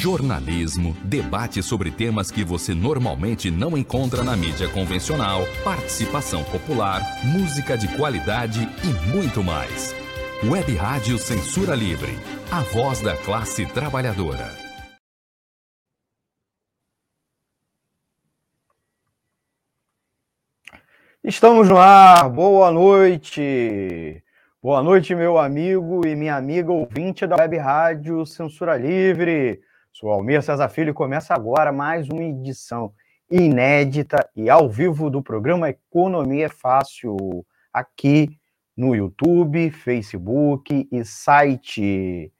jornalismo, debate sobre temas que você normalmente não encontra na mídia convencional, participação popular, música de qualidade e muito mais. Web Rádio Censura Livre, a voz da classe trabalhadora. Estamos no ar, boa noite. Boa noite, meu amigo e minha amiga ouvinte da Web Rádio Censura Livre. Sou Almir César Filho e começa agora mais uma edição inédita e ao vivo do programa Economia Fácil, aqui no YouTube, Facebook e site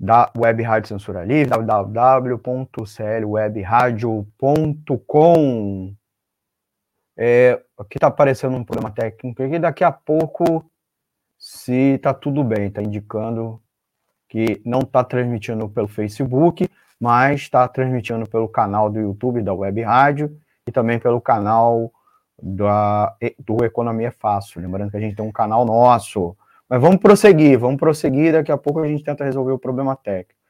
da Web Rádio Censura Livre, www.clwebradio.com. É, aqui está aparecendo um problema técnico aqui, daqui a pouco, se está tudo bem, está indicando que não está transmitindo pelo Facebook, mas está transmitindo pelo canal do YouTube da Web Rádio e também pelo canal da, do Economia Fácil. Lembrando que a gente tem um canal nosso. Mas vamos prosseguir, vamos prosseguir, daqui a pouco a gente tenta resolver o problema técnico.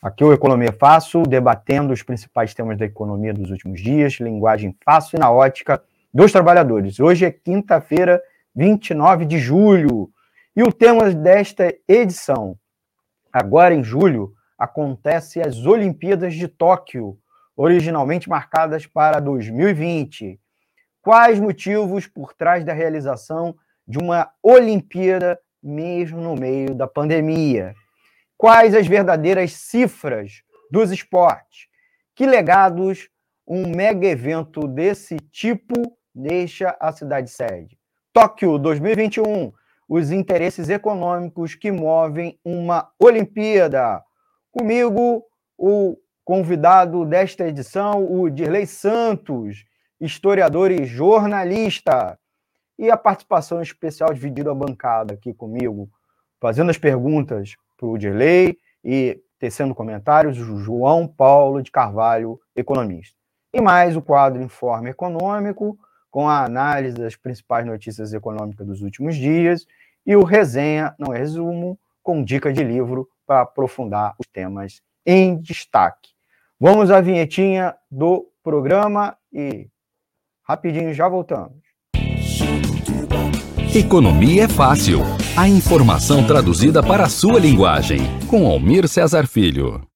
Aqui o Economia Fácil, debatendo os principais temas da economia dos últimos dias, linguagem fácil e na ótica dos trabalhadores. Hoje é quinta-feira, 29 de julho, e o tema desta edição, agora em julho, acontece as Olimpíadas de Tóquio, originalmente marcadas para 2020. Quais motivos por trás da realização de uma Olimpíada mesmo no meio da pandemia? Quais as verdadeiras cifras dos esportes? Que legados um mega evento desse tipo deixa a cidade sede? Tóquio 2021, os interesses econômicos que movem uma Olimpíada. Comigo, o convidado desta edição, o Dirley Santos, historiador e jornalista. E a participação especial dividida a bancada aqui comigo, fazendo as perguntas para o Dirley e tecendo comentários, o João Paulo de Carvalho, economista. E mais o quadro Informe Econômico, com a análise das principais notícias econômicas dos últimos dias, e o Resenha, não é resumo, com dica de livro para aprofundar os temas em destaque. Vamos à vinhetinha do programa e rapidinho já voltamos. Economia é fácil. A informação traduzida para a sua linguagem. Com Almir Cesar Filho.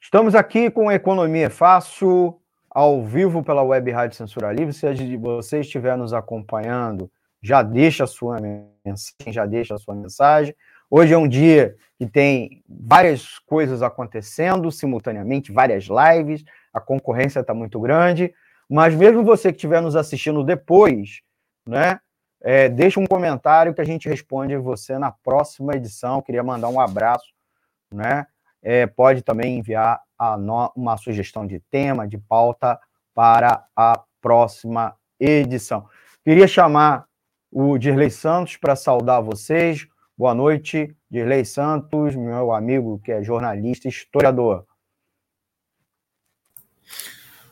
Estamos aqui com Economia é Fácil, ao vivo pela Web Rádio Censura Livre. Se você estiver nos acompanhando, já deixa a sua mensagem, já deixa a sua mensagem. Hoje é um dia que tem várias coisas acontecendo simultaneamente, várias lives, a concorrência está muito grande. Mas mesmo você que estiver nos assistindo depois, né, é, deixa um comentário que a gente responde você na próxima edição. Queria mandar um abraço, né? É, pode também enviar uma sugestão de tema, de pauta para a próxima edição. Queria chamar o Dirley Santos para saudar vocês. Boa noite, Dirley Santos, meu amigo que é jornalista e historiador.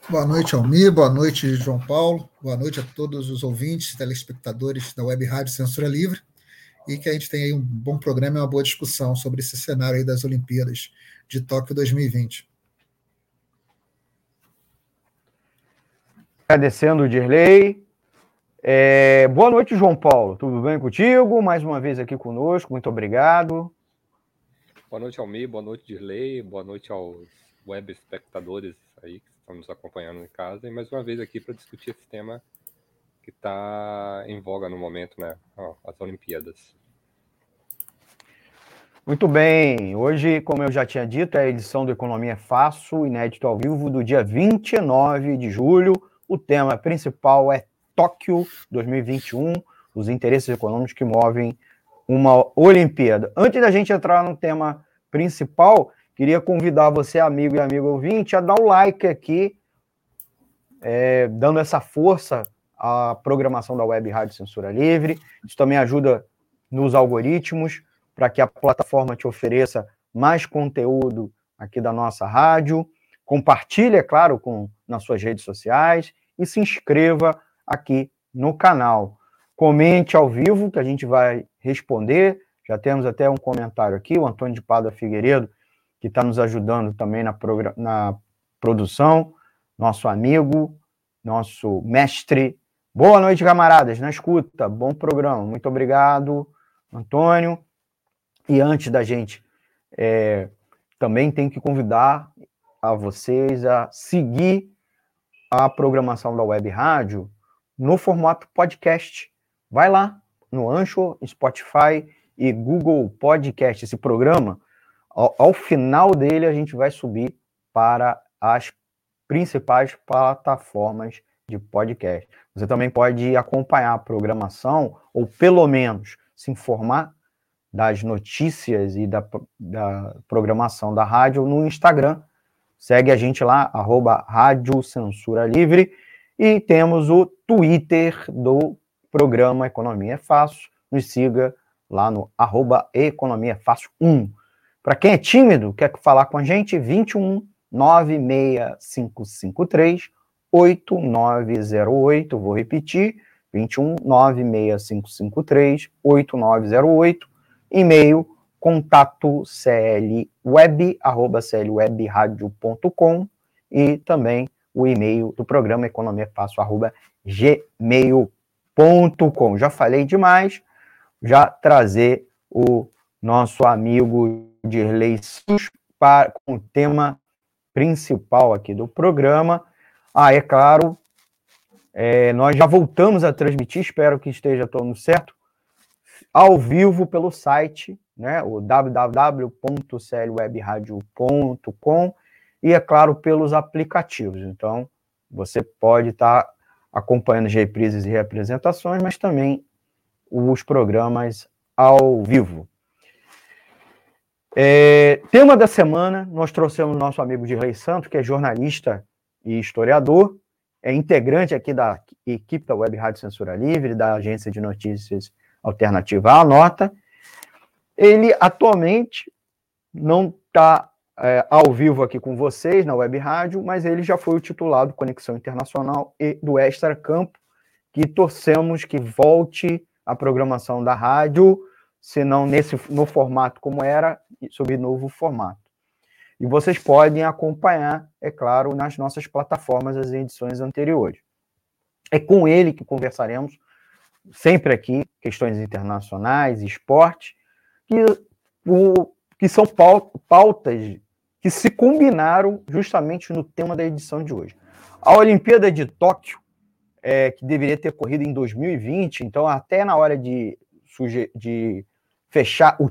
Boa noite, Almir. Boa noite, João Paulo. Boa noite a todos os ouvintes, telespectadores da Web Rádio Censura Livre. E que a gente tenha aí um bom programa e uma boa discussão sobre esse cenário aí das Olimpíadas de Tóquio 2020. Agradecendo o Dirley. É, boa noite, João Paulo. Tudo bem contigo? Mais uma vez aqui conosco. Muito obrigado. Boa noite, Almir. Boa noite, Dirley. Boa noite aos web espectadores aí que estão nos acompanhando em casa. E mais uma vez aqui para discutir esse tema que está em voga no momento, né? as Olimpíadas. Muito bem. Hoje, como eu já tinha dito, é a edição do Economia Fácil, inédito ao vivo, do dia 29 de julho. O tema principal é Tóquio 2021, os interesses econômicos que movem uma Olimpíada. Antes da gente entrar no tema principal, Queria convidar você, amigo e amigo ouvinte, a dar um like aqui, é, dando essa força à programação da Web Rádio Censura Livre. Isso também ajuda nos algoritmos para que a plataforma te ofereça mais conteúdo aqui da nossa rádio. Compartilhe, é claro, com, nas suas redes sociais e se inscreva aqui no canal. Comente ao vivo, que a gente vai responder. Já temos até um comentário aqui, o Antônio de Pada Figueiredo, que está nos ajudando também na, na produção, nosso amigo, nosso mestre. Boa noite, camaradas, na escuta, bom programa, muito obrigado, Antônio. E antes da gente, é, também tem que convidar a vocês a seguir a programação da Web Rádio no formato podcast. Vai lá no Anchor, Spotify e Google Podcast. Esse programa, ao, ao final dele, a gente vai subir para as principais plataformas de podcast. Você também pode acompanhar a programação, ou pelo menos se informar das notícias e da, da programação da rádio no Instagram. Segue a gente lá, arroba Rádio Censura Livre. E temos o Twitter do programa Economia é Fácil. Nos siga lá no arroba Economia Fácil 1. Para quem é tímido, quer falar com a gente, 21 96553 8908. Vou repetir: 21 96553 8908. E-mail contato clweb, arroba clwebradio.com e também o e-mail do programa Economia Fácil, arroba gmail.com. Já falei demais, já trazer o nosso amigo Dirley Sus para, com o tema principal aqui do programa. Ah, é claro, é, nós já voltamos a transmitir, espero que esteja todo certo, ao vivo pelo site, né, o www.clwebradio.com e, é claro, pelos aplicativos. Então, você pode estar tá acompanhando as reprises e representações, mas também os programas ao vivo. É, tema da semana, nós trouxemos nosso amigo de Rei Santo, que é jornalista e historiador, é integrante aqui da equipe da Web Rádio Censura Livre, da agência de notícias alternativa à nota. Ele atualmente não está é, ao vivo aqui com vocês na Web Rádio, mas ele já foi o titular do Conexão Internacional e do Extra Campo, que torcemos que volte a programação da rádio se não nesse, no formato como era, sob novo formato. E vocês podem acompanhar, é claro, nas nossas plataformas as edições anteriores. É com ele que conversaremos sempre aqui, questões internacionais, esporte, que, o, que são pautas que se combinaram justamente no tema da edição de hoje. A Olimpíada de Tóquio, é, que deveria ter corrido em 2020, então até na hora de, de fechar o,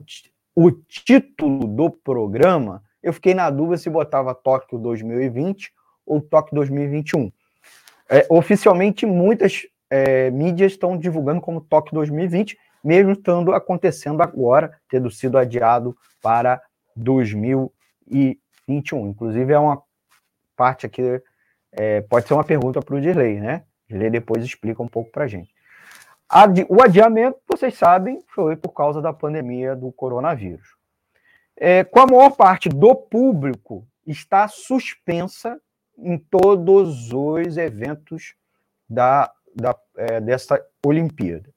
o título do programa, eu fiquei na dúvida se botava Tóquio 2020 ou Tóquio 2021. É, oficialmente, muitas é, mídias estão divulgando como Tóquio 2020, mesmo estando acontecendo agora, tendo sido adiado para 2021. Inclusive, é uma parte aqui, é, pode ser uma pergunta para o Dirley, né? Dirley depois explica um pouco para a gente. O adiamento, vocês sabem, foi por causa da pandemia do coronavírus. É, com a maior parte do público está suspensa em todos os eventos da, da, é, dessa Olimpíada.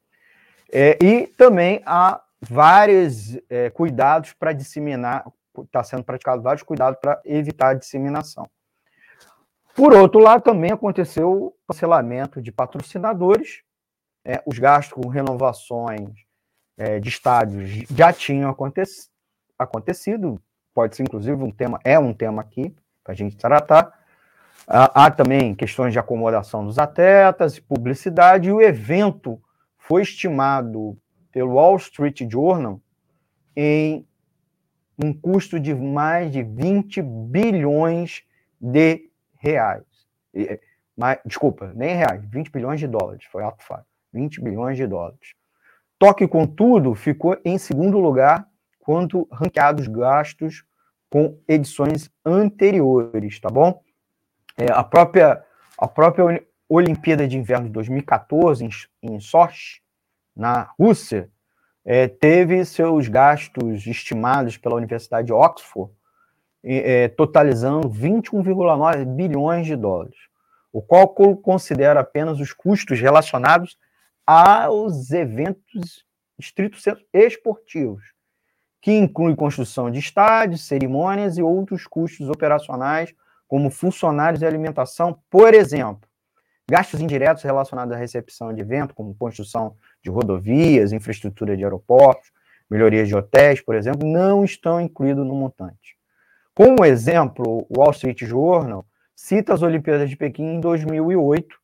É, e também há vários é, cuidados para disseminar, está sendo praticado vários cuidados para evitar a disseminação. Por outro lado, também aconteceu o cancelamento de patrocinadores é, os gastos com renovações é, de estádios já tinham aconte acontecido, pode ser inclusive um tema, é um tema aqui para a gente tratar. Há, há também questões de acomodação dos atletas, publicidade, e o evento foi estimado pelo Wall Street Journal em um custo de mais de 20 bilhões de reais. Mas, desculpa, nem reais, 20 bilhões de dólares, foi ato falho. 20 bilhões de dólares. Toque, contudo, ficou em segundo lugar quanto ranqueados gastos com edições anteriores, tá bom? É, a própria a própria Olimpíada de Inverno de 2014 em, em Sochi, na Rússia, é, teve seus gastos estimados pela Universidade de Oxford é, totalizando 21,9 bilhões de dólares, o qual considera apenas os custos relacionados aos eventos estrito esportivos, que inclui construção de estádios, cerimônias e outros custos operacionais, como funcionários e alimentação, por exemplo. Gastos indiretos relacionados à recepção de evento, como construção de rodovias, infraestrutura de aeroportos, melhorias de hotéis, por exemplo, não estão incluídos no montante. Como exemplo, o Wall Street Journal cita as Olimpíadas de Pequim em 2008,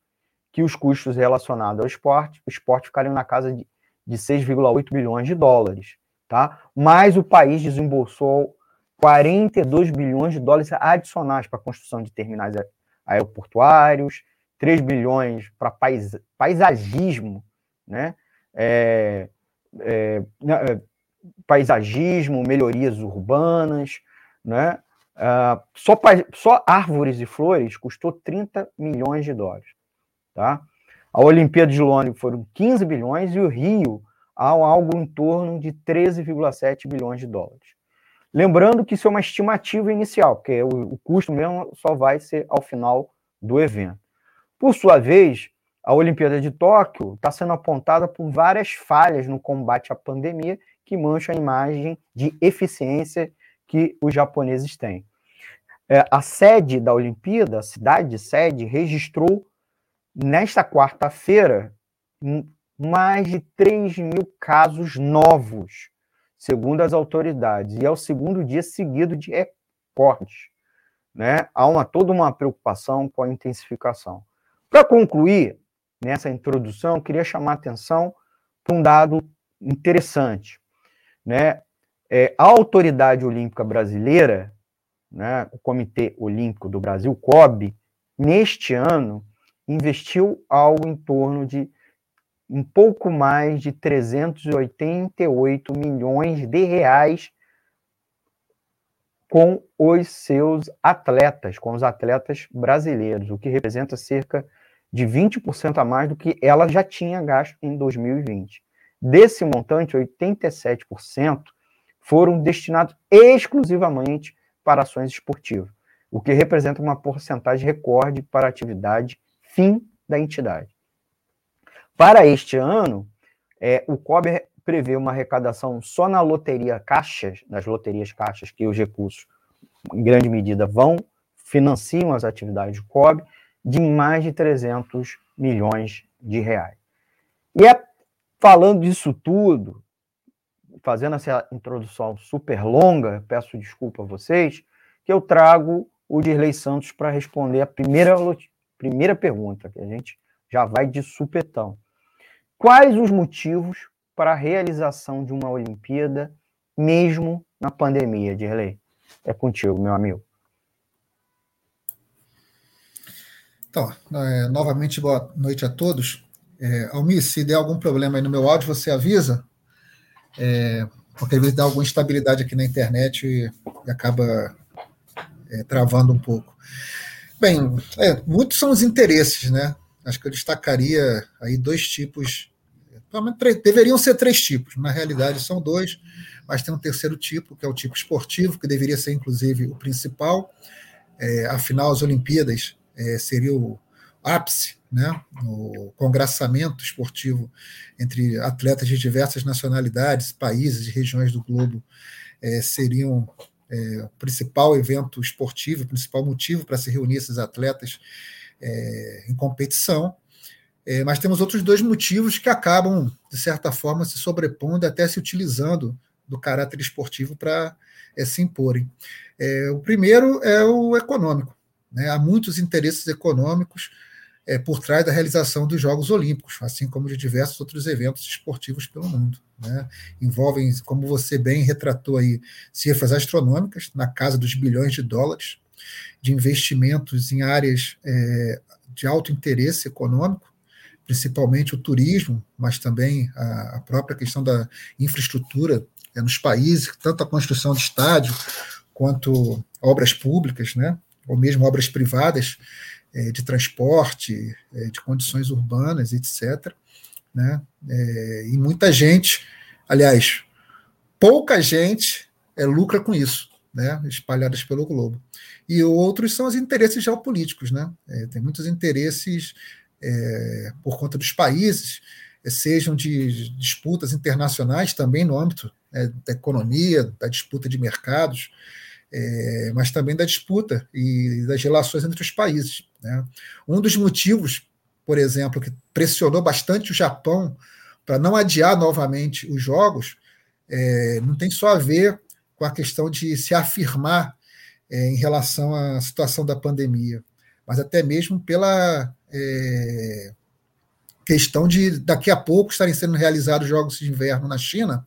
que os custos relacionados ao esporte, o esporte ficariam na casa de, de 6,8 bilhões de dólares, tá? Mas o país desembolsou 42 bilhões de dólares adicionais para a construção de terminais aeroportuários, 3 bilhões para pais, paisagismo, né? É, é, é, paisagismo, melhorias urbanas, né? Uh, só, só árvores e flores custou 30 milhões de dólares. Tá? A Olimpíada de Londres foram 15 bilhões e o Rio algo em torno de 13,7 bilhões de dólares. Lembrando que isso é uma estimativa inicial, porque o, o custo mesmo só vai ser ao final do evento. Por sua vez, a Olimpíada de Tóquio está sendo apontada por várias falhas no combate à pandemia que mancham a imagem de eficiência que os japoneses têm. É, a sede da Olimpíada, a cidade sede, registrou nesta quarta-feira mais de 3 mil casos novos, segundo as autoridades, e é o segundo dia seguido de recordes. Né? Há uma, toda uma preocupação com a intensificação. Para concluir, nessa introdução, queria chamar a atenção para um dado interessante. Né? É, a Autoridade Olímpica Brasileira, né, o Comitê Olímpico do Brasil, COB, neste ano, investiu algo em torno de um pouco mais de 388 milhões de reais com os seus atletas, com os atletas brasileiros, o que representa cerca de 20% a mais do que ela já tinha gasto em 2020. Desse montante, 87% foram destinados exclusivamente para ações esportivas, o que representa uma porcentagem recorde para a atividade fim da entidade. Para este ano, é, o COB prevê uma arrecadação só na loteria caixas, nas loterias caixas, que os recursos, em grande medida, vão, financiam as atividades do COB, de mais de 300 milhões de reais. E é falando disso tudo, fazendo essa introdução super longa, peço desculpa a vocês, que eu trago o Dirley Santos para responder a primeira, primeira pergunta, que a gente já vai de supetão. Quais os motivos para a realização de uma Olimpíada, mesmo na pandemia, Dirley? É contigo, meu amigo. Então, é, novamente, boa noite a todos. É, Almir, se der algum problema aí no meu áudio, você avisa é, porque às vezes dá alguma instabilidade aqui na internet e, e acaba é, travando um pouco. Bem, é, muitos são os interesses, né? Acho que eu destacaria aí dois tipos, deveriam ser três tipos, na realidade são dois, mas tem um terceiro tipo, que é o tipo esportivo, que deveria ser inclusive o principal. Afinal, as Olimpíadas é, seria o ápice né, no congraçamento esportivo entre atletas de diversas nacionalidades, países e regiões do globo é, seriam é, o principal evento esportivo, o principal motivo para se reunir esses atletas é, em competição. É, mas temos outros dois motivos que acabam, de certa forma, se sobrepondo, até se utilizando do caráter esportivo para é, se imporem. É, o primeiro é o econômico. Né? Há muitos interesses econômicos é, por trás da realização dos Jogos Olímpicos, assim como de diversos outros eventos esportivos pelo mundo. Né? Envolvem, como você bem retratou aí, cifras astronômicas, na casa dos bilhões de dólares, de investimentos em áreas é, de alto interesse econômico, principalmente o turismo, mas também a, própria questão da infraestrutura é, nos países, tanto a construção de estádio quanto obras públicas, né? Ou mesmo obras privadas, é, de transporte, é, de condições urbanas, etc. Né? É, e muita gente, aliás, pouca gente é, lucra com isso, né? espalhadas pelo globo. E outros são os interesses geopolíticos. Né? É, tem muitos interesses por conta dos países sejam de disputas internacionais também no âmbito né, da economia, da disputa de mercados, é, mas também da disputa e das relações entre os países. Né? Um dos motivos, por exemplo, que pressionou bastante o Japão para não adiar novamente os jogos, é, não tem só a ver com a questão de se afirmar é, em relação à situação da pandemia, mas até mesmo pela é, questão de daqui a pouco estarem sendo realizados jogos de inverno na China,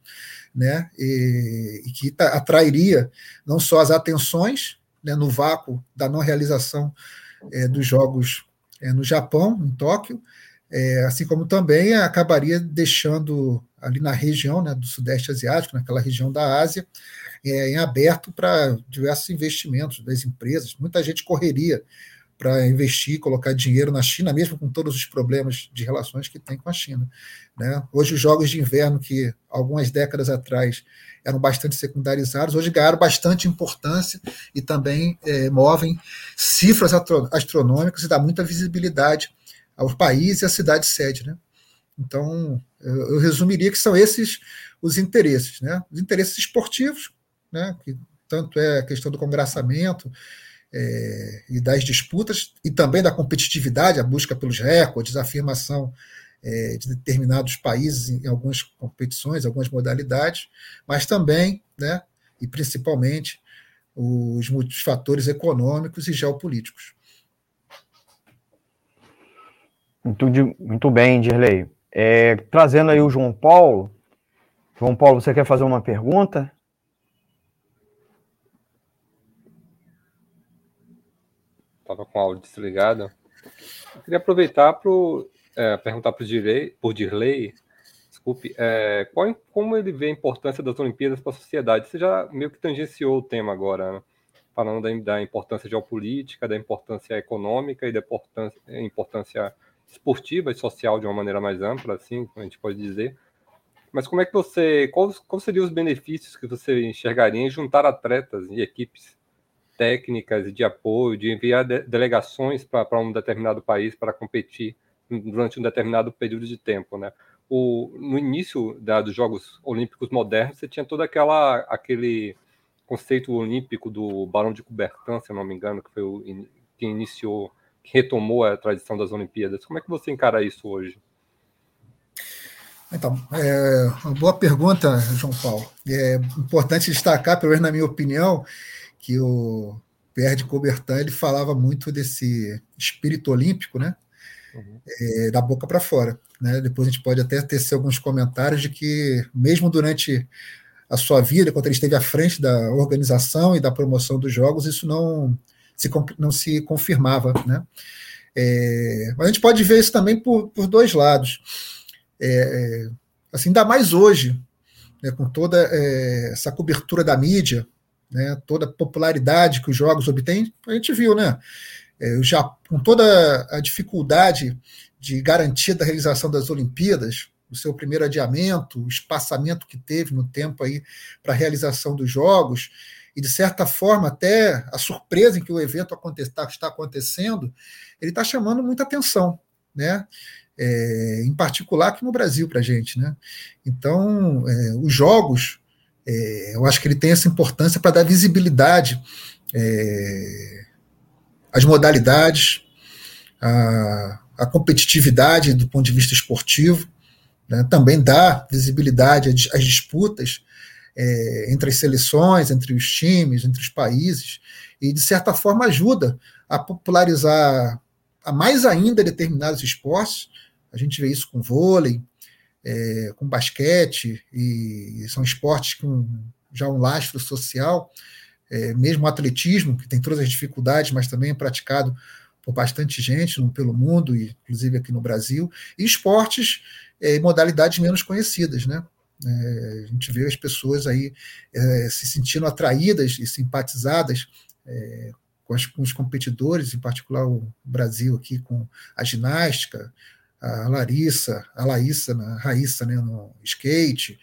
né, e, e que atrairia não só as atenções né, no vácuo da não realização é, dos jogos é, no Japão, em Tóquio, é, assim como também acabaria deixando ali na região né, do Sudeste Asiático, naquela região da Ásia, é, em aberto para diversos investimentos das empresas. Muita gente correria para investir, colocar dinheiro na China, mesmo com todos os problemas de relações que tem com a China. Né? Hoje, os jogos de inverno, que algumas décadas atrás eram bastante secundarizados, hoje ganharam bastante importância e também é, movem cifras astronômicas e dá muita visibilidade ao país e à cidade sede. Né? Então, eu, resumiria que são esses os interesses, né? Os interesses esportivos, né? Que tanto é a questão do congraçamento, é, e das disputas e também da competitividade, a busca pelos recordes, a afirmação é, de determinados países em, algumas competições, algumas modalidades, mas também, né, e principalmente, os muitos fatores econômicos e geopolíticos. Muito, muito bem, Dirley. É, trazendo aí o João Paulo. João Paulo, você quer fazer uma pergunta? Estava com o áudio desligado. Eu queria aproveitar para é, perguntar para o Dirley, desculpe, é, qual, como ele vê a importância das Olimpíadas para a sociedade? Você já meio que tangenciou o tema agora, né? falando da, da, importância geopolítica, da importância econômica e da importância, importância esportiva e social de uma maneira mais ampla, assim, a gente pode dizer. Mas como é que você, quais, quais seriam os benefícios que você enxergaria em juntar atletas e equipes técnicas de apoio, de enviar de, delegações para um determinado país para competir durante um determinado período de tempo, né? O, no início da, dos Jogos Olímpicos modernos, você tinha todo aquela, aquele conceito olímpico do Barão de Coubertin, se não me engano, que foi o que iniciou, que retomou a tradição das Olimpíadas. Como é que você encara isso hoje? Então, é uma boa pergunta, João Paulo. É importante destacar, pelo menos na minha opinião, que o Pierre de Coubertin ele falava muito desse espírito olímpico, né? Uhum. É, da boca para fora. Né? Depois a gente pode até tecer alguns comentários de que, mesmo durante a sua vida, quando ele esteve à frente da organização e da promoção dos jogos, isso não se, não se confirmava. Né? É, mas a gente pode ver isso também por, por dois lados. É, assim, ainda mais hoje, né, com toda é, essa cobertura da mídia, né, toda a popularidade que os jogos obtêm, a gente viu, né? É, já com toda a dificuldade de garantia da realização das Olimpíadas, o seu primeiro adiamento, o espaçamento que teve no tempo aí para a realização dos jogos, e de certa forma até a surpresa em que o evento tá, está acontecendo, ele está chamando muita atenção, né? É, em particular aqui no Brasil para a gente, né? Então, é, os jogos é, eu acho que ele tem essa importância para dar visibilidade é, às modalidades, à, à, competitividade do ponto de vista esportivo, né, também dá visibilidade às, às disputas é, entre as seleções, entre os times, entre os países, e de certa forma ajuda a popularizar a mais ainda determinados esportes. A gente vê isso com vôlei, é, com basquete, e são esportes com já um lastro social, é, mesmo o atletismo, que tem todas as dificuldades, mas também é praticado por bastante gente no, pelo mundo, inclusive aqui no Brasil, e esportes e é, modalidades menos conhecidas, né? É, a gente vê as pessoas aí é, se sentindo atraídas e simpatizadas é, com, as, com, os competidores, em particular o Brasil aqui com a ginástica, a Larissa, a Laíssa, a Raíssa né, no skate,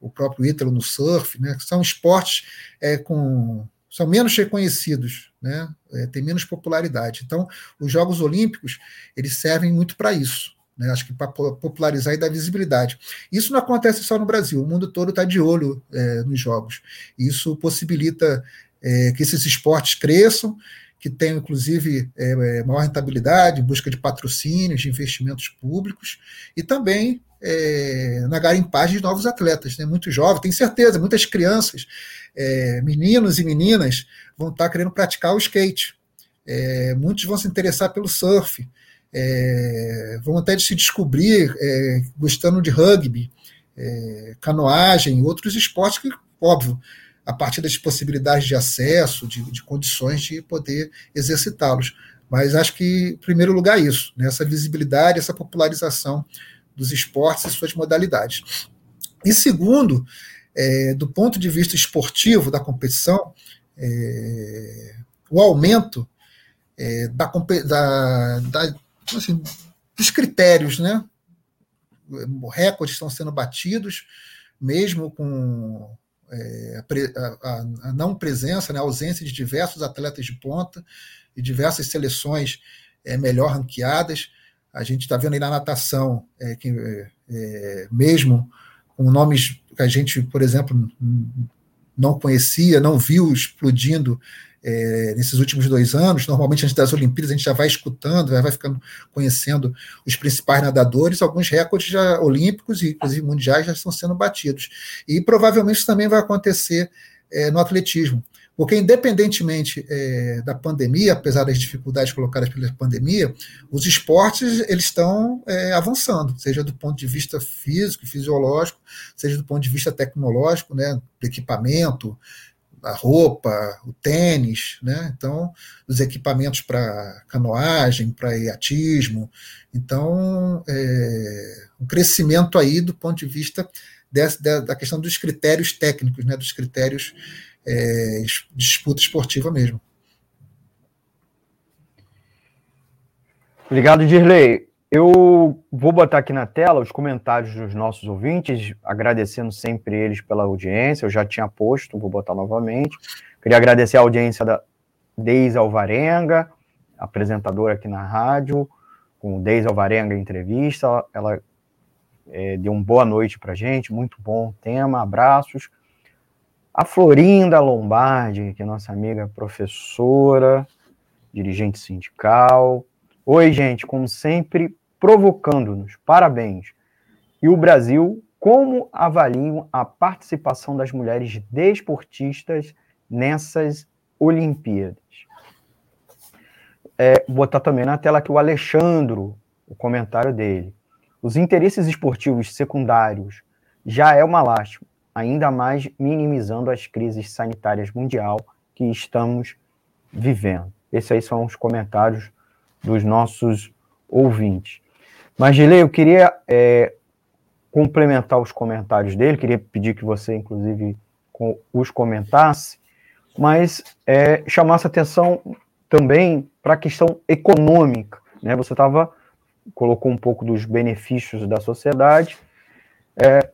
o próprio Ítalo no surf, né, são esportes é, com são menos reconhecidos, né, é, tem menos popularidade. Então, os Jogos Olímpicos eles servem muito para isso, Né? Acho que para popularizar e dar visibilidade. Isso não acontece só no Brasil, o mundo todo está de olho é, nos jogos. Isso possibilita é, que esses esportes cresçam, que tenham, inclusive, é, é, maior rentabilidade, em busca de patrocínios, de investimentos públicos, e também é, na garimpagem de novos atletas, né? muito jovens, tenho certeza, muitas crianças, é, meninos e meninas vão estar querendo praticar o skate, é, muitos vão se interessar pelo surf, é, vão até se descobrir é, gostando de rugby, canoagem, outros esportes que, óbvio, a partir das possibilidades de acesso, de, de condições de poder exercitá-los. Mas acho que, em primeiro lugar, isso, né, essa visibilidade, essa popularização dos esportes e suas modalidades. E segundo, é, do ponto de vista esportivo da competição, é, o aumento é, da, da, da assim, dos critérios, né? Recordes estão sendo batidos, mesmo com é, a, a, não presença, né, a ausência de diversos atletas de ponta e diversas seleções é, melhor ranqueadas. A gente está vendo aí na natação, é, que, é, mesmo com nomes que a gente, por exemplo, não conhecia, não viu explodindo é, nesses últimos dois anos. Normalmente, antes das Olimpíadas, a gente já vai escutando, já vai ficando conhecendo os principais nadadores. Alguns recordes já olímpicos e, inclusive, mundiais já estão sendo batidos. E provavelmente isso também vai acontecer é, no atletismo. Porque, independentemente é, da pandemia, apesar das dificuldades colocadas pela pandemia, os esportes eles estão é, avançando, seja do ponto de vista físico, fisiológico, seja do ponto de vista tecnológico, né, do equipamento, a roupa, o tênis, né? Então, os equipamentos para canoagem, para iatismo. Então, é, um crescimento aí do ponto de vista dessa, da, questão dos critérios técnicos, né? Dos critérios é, disputa esportiva mesmo. Obrigado, Dirley. Eu vou botar aqui na tela os comentários dos nossos ouvintes, agradecendo sempre eles pela audiência. Eu já tinha posto, vou botar novamente. Queria agradecer a audiência da Deise Alvarenga, apresentadora aqui na rádio, com Deise Alvarenga entrevista. Ela é, deu uma boa noite para gente, muito bom tema, abraços. A Florinda Lombardi, que é nossa amiga professora, dirigente sindical. Oi, gente, como sempre, provocando-nos. Parabéns. E o Brasil, como avaliam a participação das mulheres desportistas nessas Olimpíadas? É, botar também na tela aqui o Alexandro, o comentário dele. Os interesses esportivos secundários já é uma lástima, ainda mais minimizando as crises sanitárias mundial que estamos vivendo. Esses aí são os comentários dos nossos ouvintes. Mas, Gilei, eu queria é, complementar os comentários dele, queria pedir que você, inclusive, os comentasse, mas é, chamasse atenção também para a questão econômica. Né? Você estava colocou um pouco dos benefícios da sociedade. É,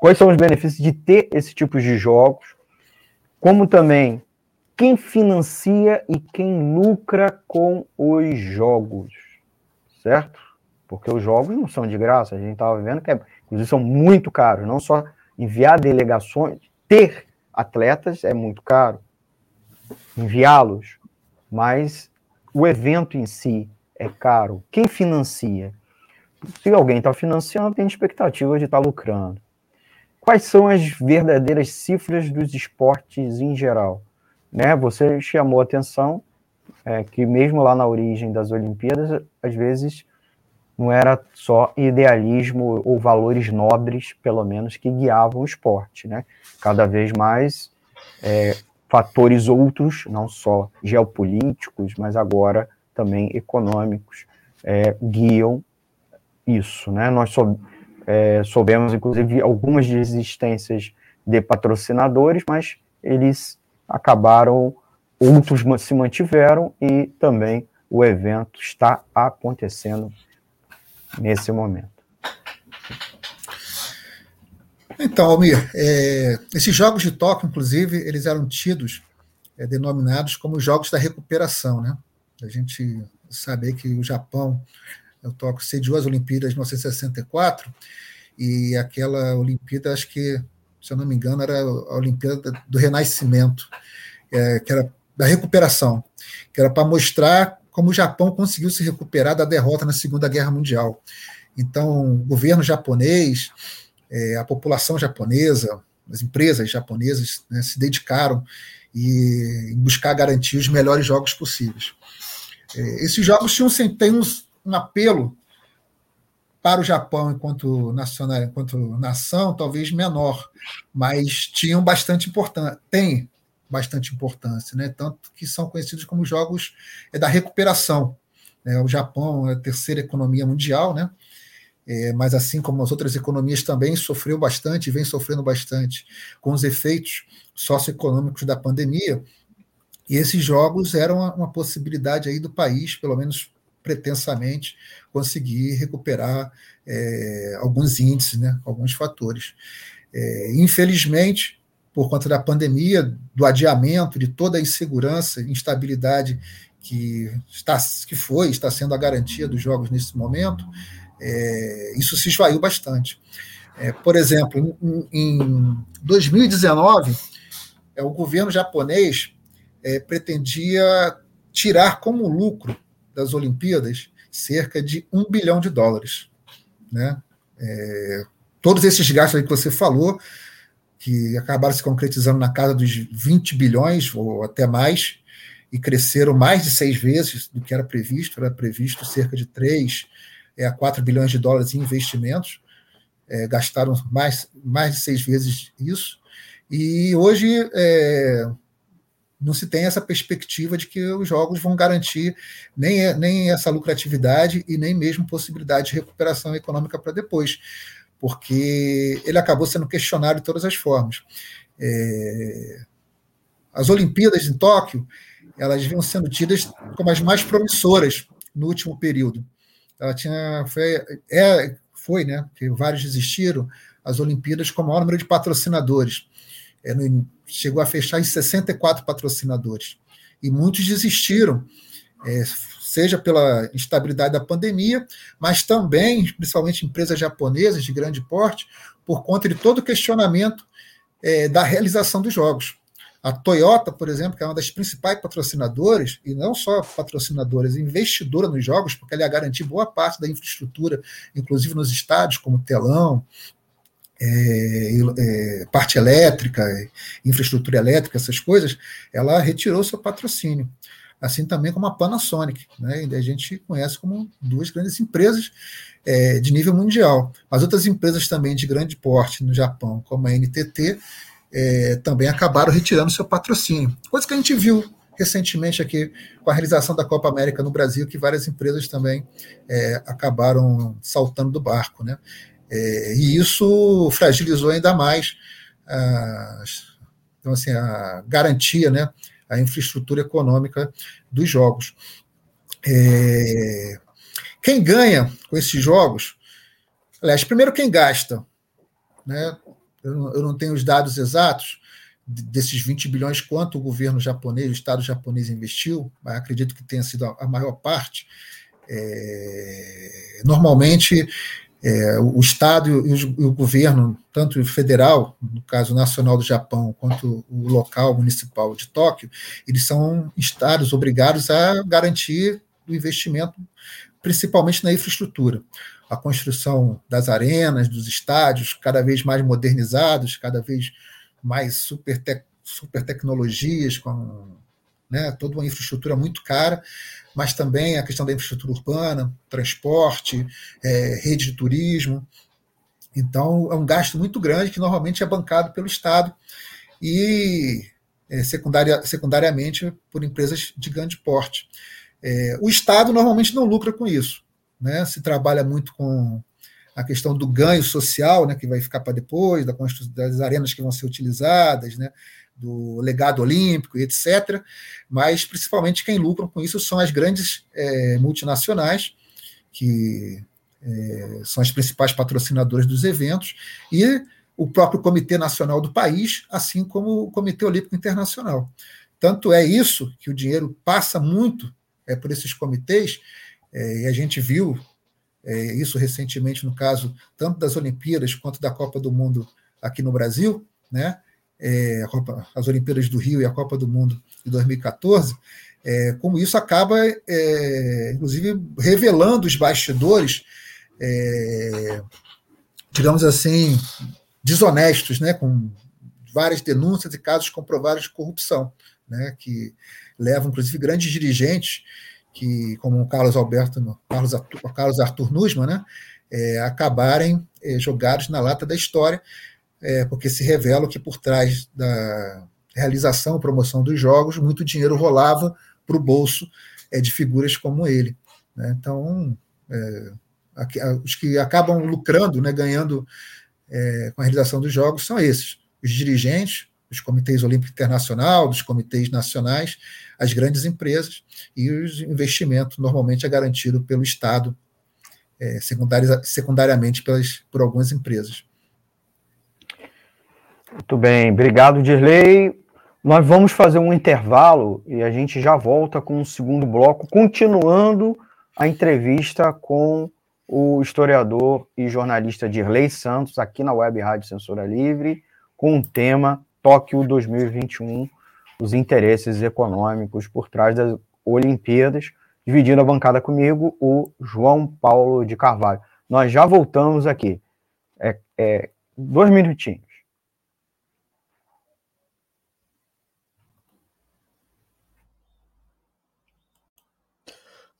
quais são os benefícios de ter esse tipo de jogos? Como também quem financia e quem lucra com os jogos, certo? porque os jogos não são de graça, a gente estava vendo que, é, inclusive, são muito caros, não só enviar delegações, ter atletas é muito caro, enviá-los, mas o evento em si é caro. Quem financia? Se alguém está financiando, tem expectativa de estar tá lucrando. Quais são as verdadeiras cifras dos esportes em geral? Né? Você chamou a atenção é, que mesmo lá na origem das Olimpíadas, às vezes não era só idealismo ou valores nobres, pelo menos, que guiavam o esporte, né? Cada vez mais é, fatores outros, não só geopolíticos, mas agora também econômicos, é, guiam isso, né? Nós sou, é, soubemos, inclusive, algumas desistências de patrocinadores, mas eles acabaram, outros se mantiveram e também o evento está acontecendo nesse momento. Então, Almir, é, esses jogos de toque, inclusive, eles eram tidos, é, denominados como jogos da recuperação, né? A gente sabe que o Japão, O Tóquio sediou as Olimpíadas de 1964 e aquela Olimpíada, acho que, se eu não me engano, era a Olimpíada do Renascimento, é, que era da recuperação, que era para mostrar como o Japão conseguiu se recuperar da derrota na Segunda Guerra Mundial. Então, o governo japonês, é, a população japonesa, as empresas japonesas né, se dedicaram e, em buscar garantir os melhores jogos possíveis. É, esses jogos tinham, têm um, um apelo para o Japão enquanto nacional, enquanto nação, talvez menor, mas tinham bastante importância, tem bastante importância, né? Tanto que são conhecidos como jogos é, da recuperação. Né? O Japão é a terceira economia mundial, né? É, mas assim como as outras economias também sofreu bastante, vem sofrendo bastante com os efeitos socioeconômicos da pandemia. E esses jogos eram uma, uma possibilidade aí do país, pelo menos pretensamente, conseguir recuperar é, alguns índices, né, alguns fatores. É, infelizmente, por conta da pandemia, do adiamento, de toda a insegurança, instabilidade que, está, que foi, está sendo a garantia dos jogos nesse momento, é, isso se esvaiu bastante. É, por exemplo, em, em 2019, é, o governo japonês é, pretendia tirar como lucro das Olimpíadas cerca de um bilhão de dólares. Né? É, todos esses gastos que você falou, que acabaram se concretizando na casa dos 20 bilhões ou até mais, e cresceram mais de seis vezes do que era previsto, era previsto cerca de 3 é, a 4 bilhões de dólares em investimentos, é, gastaram mais, mais de seis vezes isso, e hoje é, não se tem essa perspectiva de que os jogos vão garantir nem, nem essa lucratividade e nem mesmo possibilidade de recuperação econômica para depois, porque ele acabou sendo questionado de todas as formas. É, as Olimpíadas em Tóquio, elas vinham sendo tidas como as mais promissoras no último período. Ela tinha foi, é, foi né, que vários desistiram, as Olimpíadas com o maior número de patrocinadores. É, no, chegou a fechar em 64 patrocinadores. E muitos desistiram, é, seja pela instabilidade da pandemia, mas também, principalmente empresas japonesas de grande porte, por conta de todo o questionamento é, da realização dos jogos. A Toyota, por exemplo, que é uma das principais patrocinadoras, e não só patrocinadoras, investidora nos jogos, porque ela ia garantir boa parte da infraestrutura, inclusive nos estádios, como telão, é, é, parte elétrica, infraestrutura elétrica, essas coisas, ela retirou seu patrocínio. Assim também como a Panasonic, né? a gente conhece como duas grandes empresas é, de nível mundial. As outras empresas também de grande porte no Japão, como a NTT, é, também acabaram retirando seu patrocínio. Coisa que a gente viu recentemente aqui com a realização da Copa América no Brasil, que várias empresas também é, acabaram saltando do barco. Né? É, e isso fragilizou ainda mais a, então, assim, a garantia, né, a infraestrutura econômica dos jogos. É, quem ganha com esses jogos, aliás, primeiro quem gasta, né, eu não, eu não tenho os dados exatos desses 20 bilhões, quanto o governo japonês, o Estado japonês investiu, mas acredito que tenha sido a, a maior parte. É, normalmente é, o Estado e o, e o, governo, tanto federal, no caso nacional do Japão, quanto o local municipal de Tóquio, eles são estados obrigados a garantir o investimento, principalmente na infraestrutura. A construção das arenas, dos estádios, cada vez mais modernizados, cada vez mais super, super tecnologias, com né, toda uma infraestrutura muito cara mas também a questão da infraestrutura urbana, transporte, é, rede de turismo. Então, é um gasto muito grande que normalmente é bancado pelo Estado e é, secundaria, secundariamente por empresas de grande porte. É, o Estado normalmente não lucra com isso. Né? Se trabalha muito com a questão do ganho social, né, que vai ficar para depois, da das arenas que vão ser utilizadas, né, do legado olímpico e etc. Mas, principalmente, quem lucram com isso são as grandes é, multinacionais, que é, são as principais patrocinadoras dos eventos, e o próprio Comitê Nacional do país, assim como o Comitê Olímpico Internacional. Tanto é isso que o dinheiro passa muito é, por esses comitês, é, e a gente viu é, isso recentemente no caso tanto das Olimpíadas quanto da Copa do Mundo aqui no Brasil, né? É, Copa, as Olimpíadas do Rio e a Copa do Mundo de 2014, é, como isso acaba, é, inclusive, revelando os bastidores, é, digamos assim, desonestos, né, com várias denúncias e casos comprovados de corrupção, né, que levam, inclusive, grandes dirigentes, que, como o Carlos Alberto, Carlos Arthur, Carlos Arthur Nussmann, né, é, acabarem é, jogados na lata da história, é, porque se revela que por trás da realização promoção dos jogos, muito dinheiro rolava para o bolso é, de figuras como ele. Né? Então, é, os que acabam lucrando, né, ganhando é, com a realização dos jogos, são esses: os dirigentes, dos comitês olímpicos internacional, dos comitês nacionais, as grandes empresas e os investimentos normalmente é garantido pelo Estado, é, secundariamente pelas, por algumas empresas. Muito bem, obrigado, Dirley. Nós vamos fazer um intervalo e a gente já volta com o segundo bloco, continuando a entrevista com o historiador e jornalista Dirley Santos, aqui na Web Rádio Censura Livre, com o tema Tóquio 2021, os interesses econômicos por trás das Olimpíadas, dividindo a bancada comigo o João Paulo de Carvalho. Nós já voltamos aqui. É, é, dois minutinhos.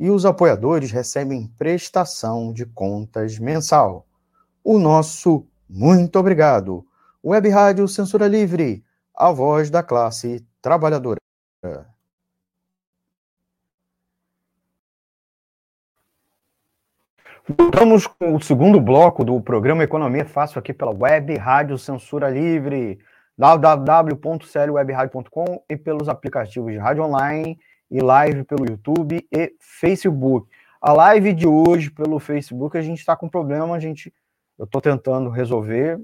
e os apoiadores recebem prestação de contas mensal. O nosso muito obrigado. Web Rádio Censura Livre, a voz da classe trabalhadora. Voltamos com o segundo bloco do programa Economia Fácil aqui pela Web Rádio Censura Livre, www.clwebradio.com e pelos aplicativos de rádio online e live pelo YouTube e Facebook. A live de hoje pelo Facebook, a gente está com problema, a gente, eu estou tentando resolver,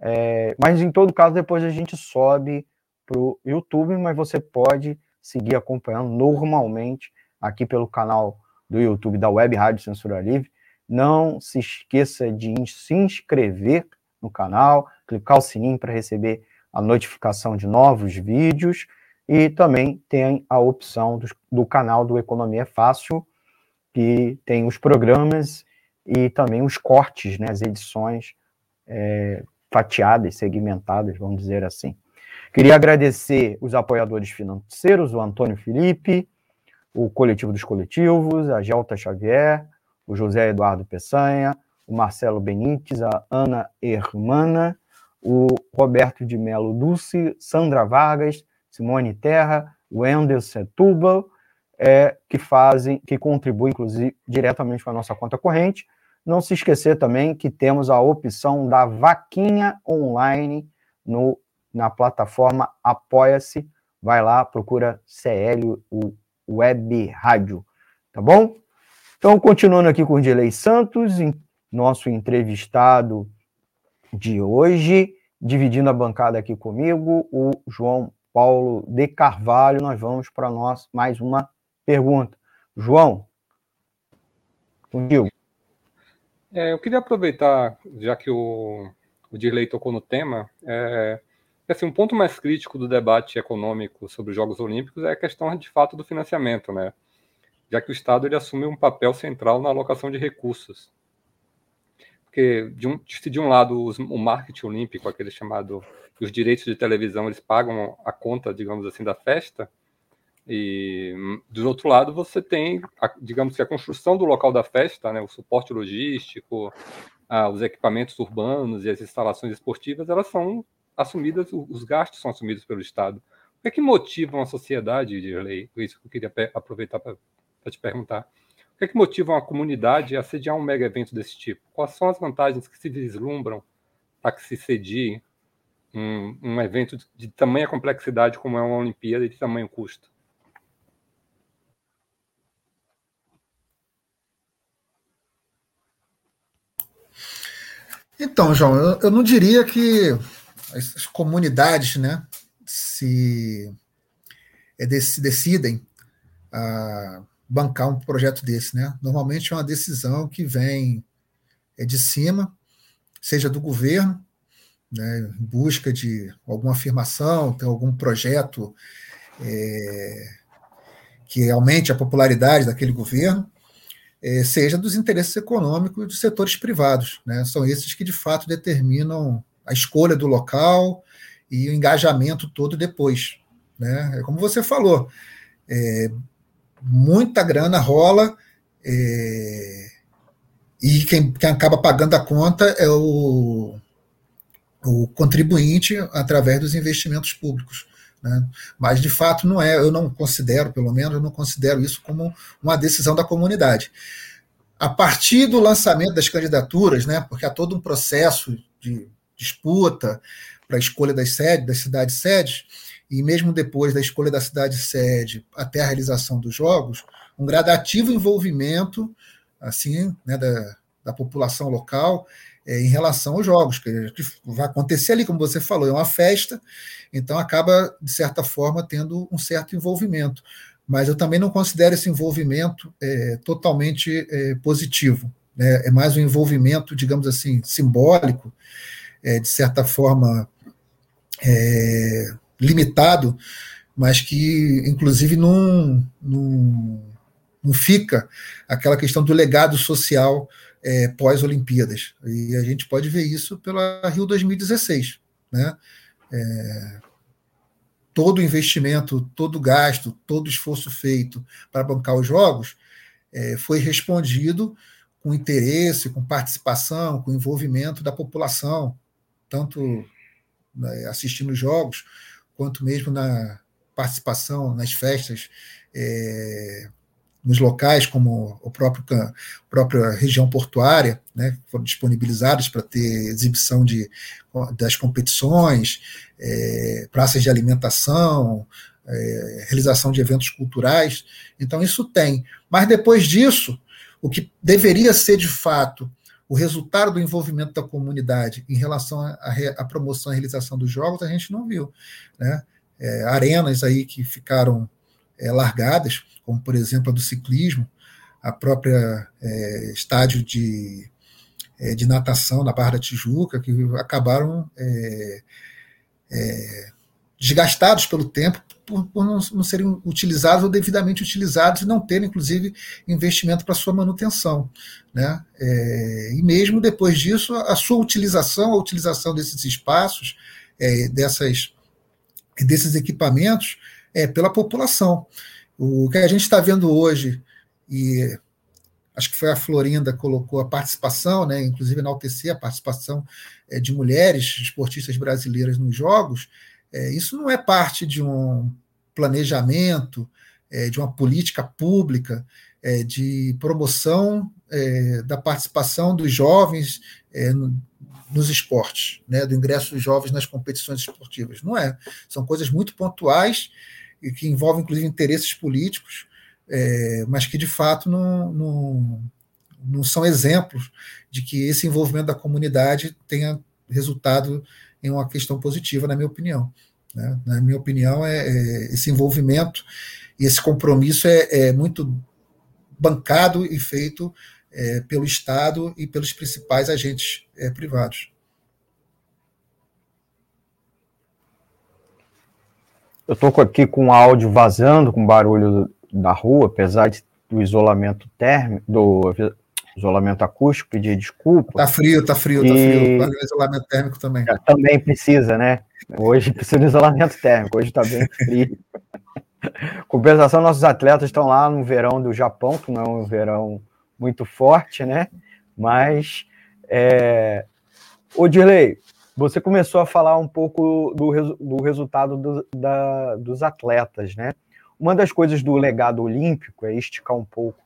é, mas em todo caso, depois a gente sobe para o YouTube, mas você pode seguir acompanhando normalmente aqui pelo canal do YouTube da Web Rádio Censura Livre. Não se esqueça de se inscrever no canal, clicar o sininho para receber a notificação de novos vídeos e também tem a opção do, do canal do Economia Fácil, que tem os programas e também os cortes, né, as edições é, fatiadas, segmentadas, vamos dizer assim. Queria agradecer os apoiadores financeiros, o Antônio Felipe, o Coletivo dos Coletivos, a Gelta Xavier, o José Eduardo Peçanha, o Marcelo Benites, a Ana Hermana, o Roberto de Melo Dulce, Sandra Vargas, Simone Terra, Wendel Setúbal, é, que fazem, que contribuem, inclusive, diretamente com a nossa conta corrente. Não se esquecer também que temos a opção da vaquinha online no, na plataforma Apoia-se. Vai lá, procura CL o Web Rádio, tá bom? Então, continuando aqui com o Dilei Santos, nosso entrevistado de hoje, dividindo a bancada aqui comigo, o João Paulo de Carvalho, nós vamos para nós mais uma pergunta. João, contigo. É, eu queria aproveitar, já que o, o Dirley tocou no tema, é, assim, um ponto mais crítico do debate econômico sobre os Jogos Olímpicos é a questão, de fato, do financiamento, né? Já que o Estado ele assume um papel central na alocação de recursos. Porque de um, se de um lado os, o marketing olímpico, aquele chamado os direitos de televisão, eles pagam a conta, digamos assim, da festa, e do outro lado você tem, a, digamos que a construção do local da festa, né, o suporte logístico, ah, os equipamentos urbanos e as instalações esportivas, elas são assumidas, os gastos são assumidos pelo Estado. O que é que motiva uma sociedade, de lei? Isso que eu queria aproveitar para te perguntar. O que é que motiva uma comunidade a sediar um mega evento desse tipo? Quais são as vantagens que se vislumbram para que se cedie um, um evento de, tamanha complexidade como é uma Olimpíada e de tamanho custo? Então, João, eu, eu não diria que as comunidades né, se, é, decidem a bancar um projeto desse. Né? Normalmente é uma decisão que vem é, de cima, seja do governo, né, em busca de alguma afirmação, tem algum projeto é, que aumente a popularidade daquele governo, é, seja dos interesses econômicos dos setores privados. Né? São esses que, de fato, determinam a escolha do local e o engajamento todo depois. Né? É como você falou, é, muita grana rola é, e quem, quem, acaba pagando a conta é o, o contribuinte através dos investimentos públicos. Né? Mas, de fato, não é, eu não considero, pelo menos, eu não considero isso como uma decisão da comunidade. A partir do lançamento das candidaturas, né, porque há todo um processo de disputa para a escolha das sedes, das cidades sedes, e mesmo depois da escolha da cidade sede até a realização dos jogos, um gradativo envolvimento assim né, da, da população local é, em relação aos jogos, que vai acontecer ali, como você falou, é uma festa, então acaba, de certa forma, tendo um certo envolvimento. Mas eu também não considero esse envolvimento é, totalmente é, positivo. Né? É mais um envolvimento, digamos assim, simbólico, é, de certa forma é, limitado, mas que, inclusive, não, não, não fica aquela questão do legado social é, pós-Olimpíadas. E a gente pode ver isso pela Rio 2016. Né? É, todo investimento, todo gasto, todo esforço feito para bancar os jogos é, foi respondido com interesse, com participação, com envolvimento da população, tanto né, assistindo os jogos, quanto mesmo na participação nas festas é, nos locais, como o próprio a própria região portuária, né, foram disponibilizados para ter exibição de, das competições, é, praças de alimentação, é, realização de eventos culturais. Então, isso tem. Mas depois disso, o que deveria ser de fato o resultado do envolvimento da comunidade em relação à promoção e realização dos jogos, a gente não viu. Né? É, arenas aí que ficaram é, largadas, como por exemplo a do ciclismo, a própria é, estádio de, é, de natação na Barra da Tijuca, que acabaram é, é, desgastados pelo tempo por, por não, não, serem utilizados ou devidamente utilizados e não terem, inclusive, investimento para sua manutenção. Né? É, e mesmo depois disso, a sua utilização, a utilização desses espaços, é, dessas, desses equipamentos, é pela população. O que a gente está vendo hoje, e acho que foi a Florinda que colocou a participação, né, inclusive na UTC, a participação é, de mulheres esportistas brasileiras nos Jogos, é, isso não é parte de um planejamento, é, de uma política pública é, de promoção é, da participação dos jovens é, no, nos esportes, né, do ingresso dos jovens nas competições esportivas. Não é. São coisas muito pontuais e que envolvem, inclusive, interesses políticos, é, mas que, de fato, não, não, não são exemplos de que esse envolvimento da comunidade tenha resultado em uma questão positiva, na minha opinião. Né? Na minha opinião, é, é, esse envolvimento e esse compromisso é, é muito bancado e feito é, pelo Estado e pelos principais agentes é, privados. Eu estou aqui com o áudio vazando, com barulho da rua, apesar de, do isolamento térmico, do isolamento acústico, pedir desculpa. Tá frio, tá frio, e... tá frio. Vale o isolamento térmico também. É, também precisa, né? Hoje precisa de isolamento térmico, hoje está bem frio. Compensação, nossos atletas estão lá no verão do Japão, que não é um verão muito forte, né? Mas, é... ô Dirley, você começou a falar um pouco do, do resultado do, da, dos atletas, né? Uma das coisas do legado olímpico é esticar um pouco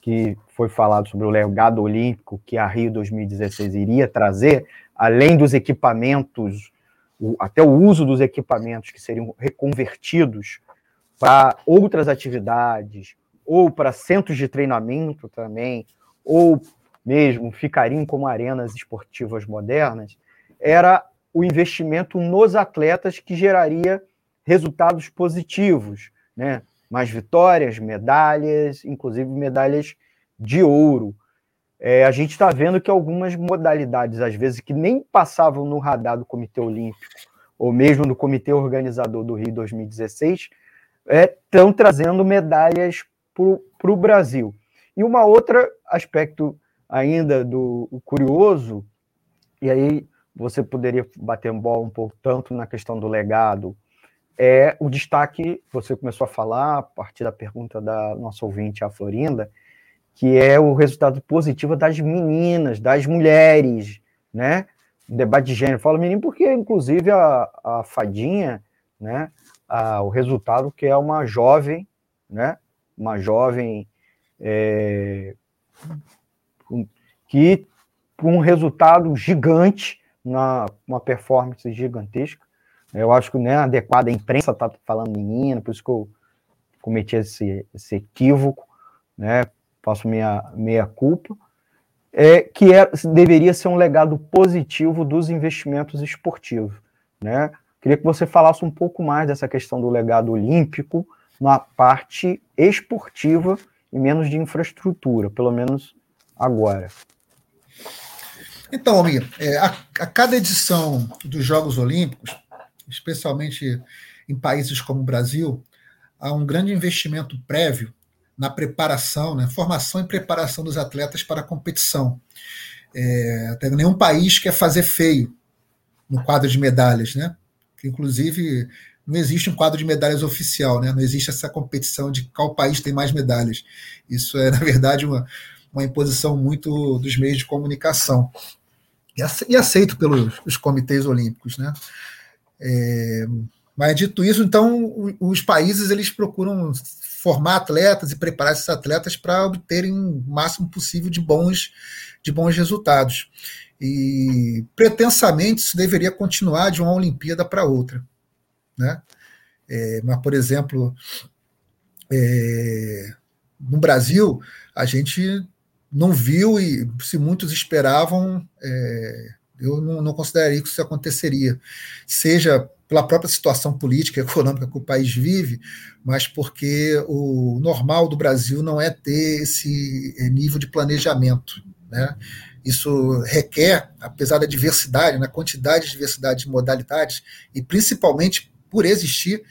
que foi falado sobre o legado olímpico que a Rio 2016 iria trazer, além dos equipamentos, até o uso dos equipamentos que seriam reconvertidos para outras atividades, ou para centros de treinamento também, ou mesmo ficariam como arenas esportivas modernas, era o investimento nos atletas que geraria resultados positivos, né? Mais vitórias, medalhas, inclusive medalhas de ouro. É, a gente está vendo que algumas modalidades, às vezes, que nem passavam no radar do Comitê Olímpico, ou mesmo do Comitê Organizador do Rio 2016, estão é, trazendo medalhas para o Brasil. E uma outra aspecto ainda do curioso, e aí você poderia bater um bola um pouco tanto na questão do legado, é o destaque, você começou a falar, a partir da pergunta da nossa ouvinte, a Florinda, que é o resultado positivo das meninas, das mulheres, né? debate de gênero. Falo menino porque, inclusive, a, a Fadinha, né? A, o resultado que é uma jovem, né? Uma jovem é, que com um resultado gigante na uma performance gigantesca. Eu acho que não é adequado a imprensa estar tá falando menina, por isso que eu cometi esse, esse equívoco, né? Faço minha meia culpa. É, que é, deveria ser um legado positivo dos investimentos esportivos, né? Queria que você falasse um pouco mais dessa questão do legado olímpico na parte esportiva e menos de infraestrutura, pelo menos agora. Então, amigo, é, a, a, cada edição dos Jogos Olímpicos, especialmente em países como o Brasil, há um grande investimento prévio na preparação, né, formação e preparação dos atletas para a competição. É, nenhum país quer fazer feio no quadro de medalhas, né? Inclusive, não existe um quadro de medalhas oficial, né? Não existe essa competição de qual país tem mais medalhas. Isso é, na verdade, uma, uma imposição muito dos meios de comunicação e aceito pelos comitês olímpicos, né? É, mas dito isso, então os países eles procuram formar atletas e preparar esses atletas para obterem o máximo possível de bons de bons resultados. E pretensamente isso deveria continuar de uma Olimpíada para outra, né? É, mas por exemplo, é, no Brasil a gente não viu e se muitos esperavam, é, eu não, não, consideraria que isso aconteceria, seja pela própria situação política e econômica que o país vive, mas porque o normal do Brasil não é ter esse é, nível de planejamento. Né? Isso requer, apesar da diversidade, na né, quantidade de diversidade de modalidades, e principalmente por existir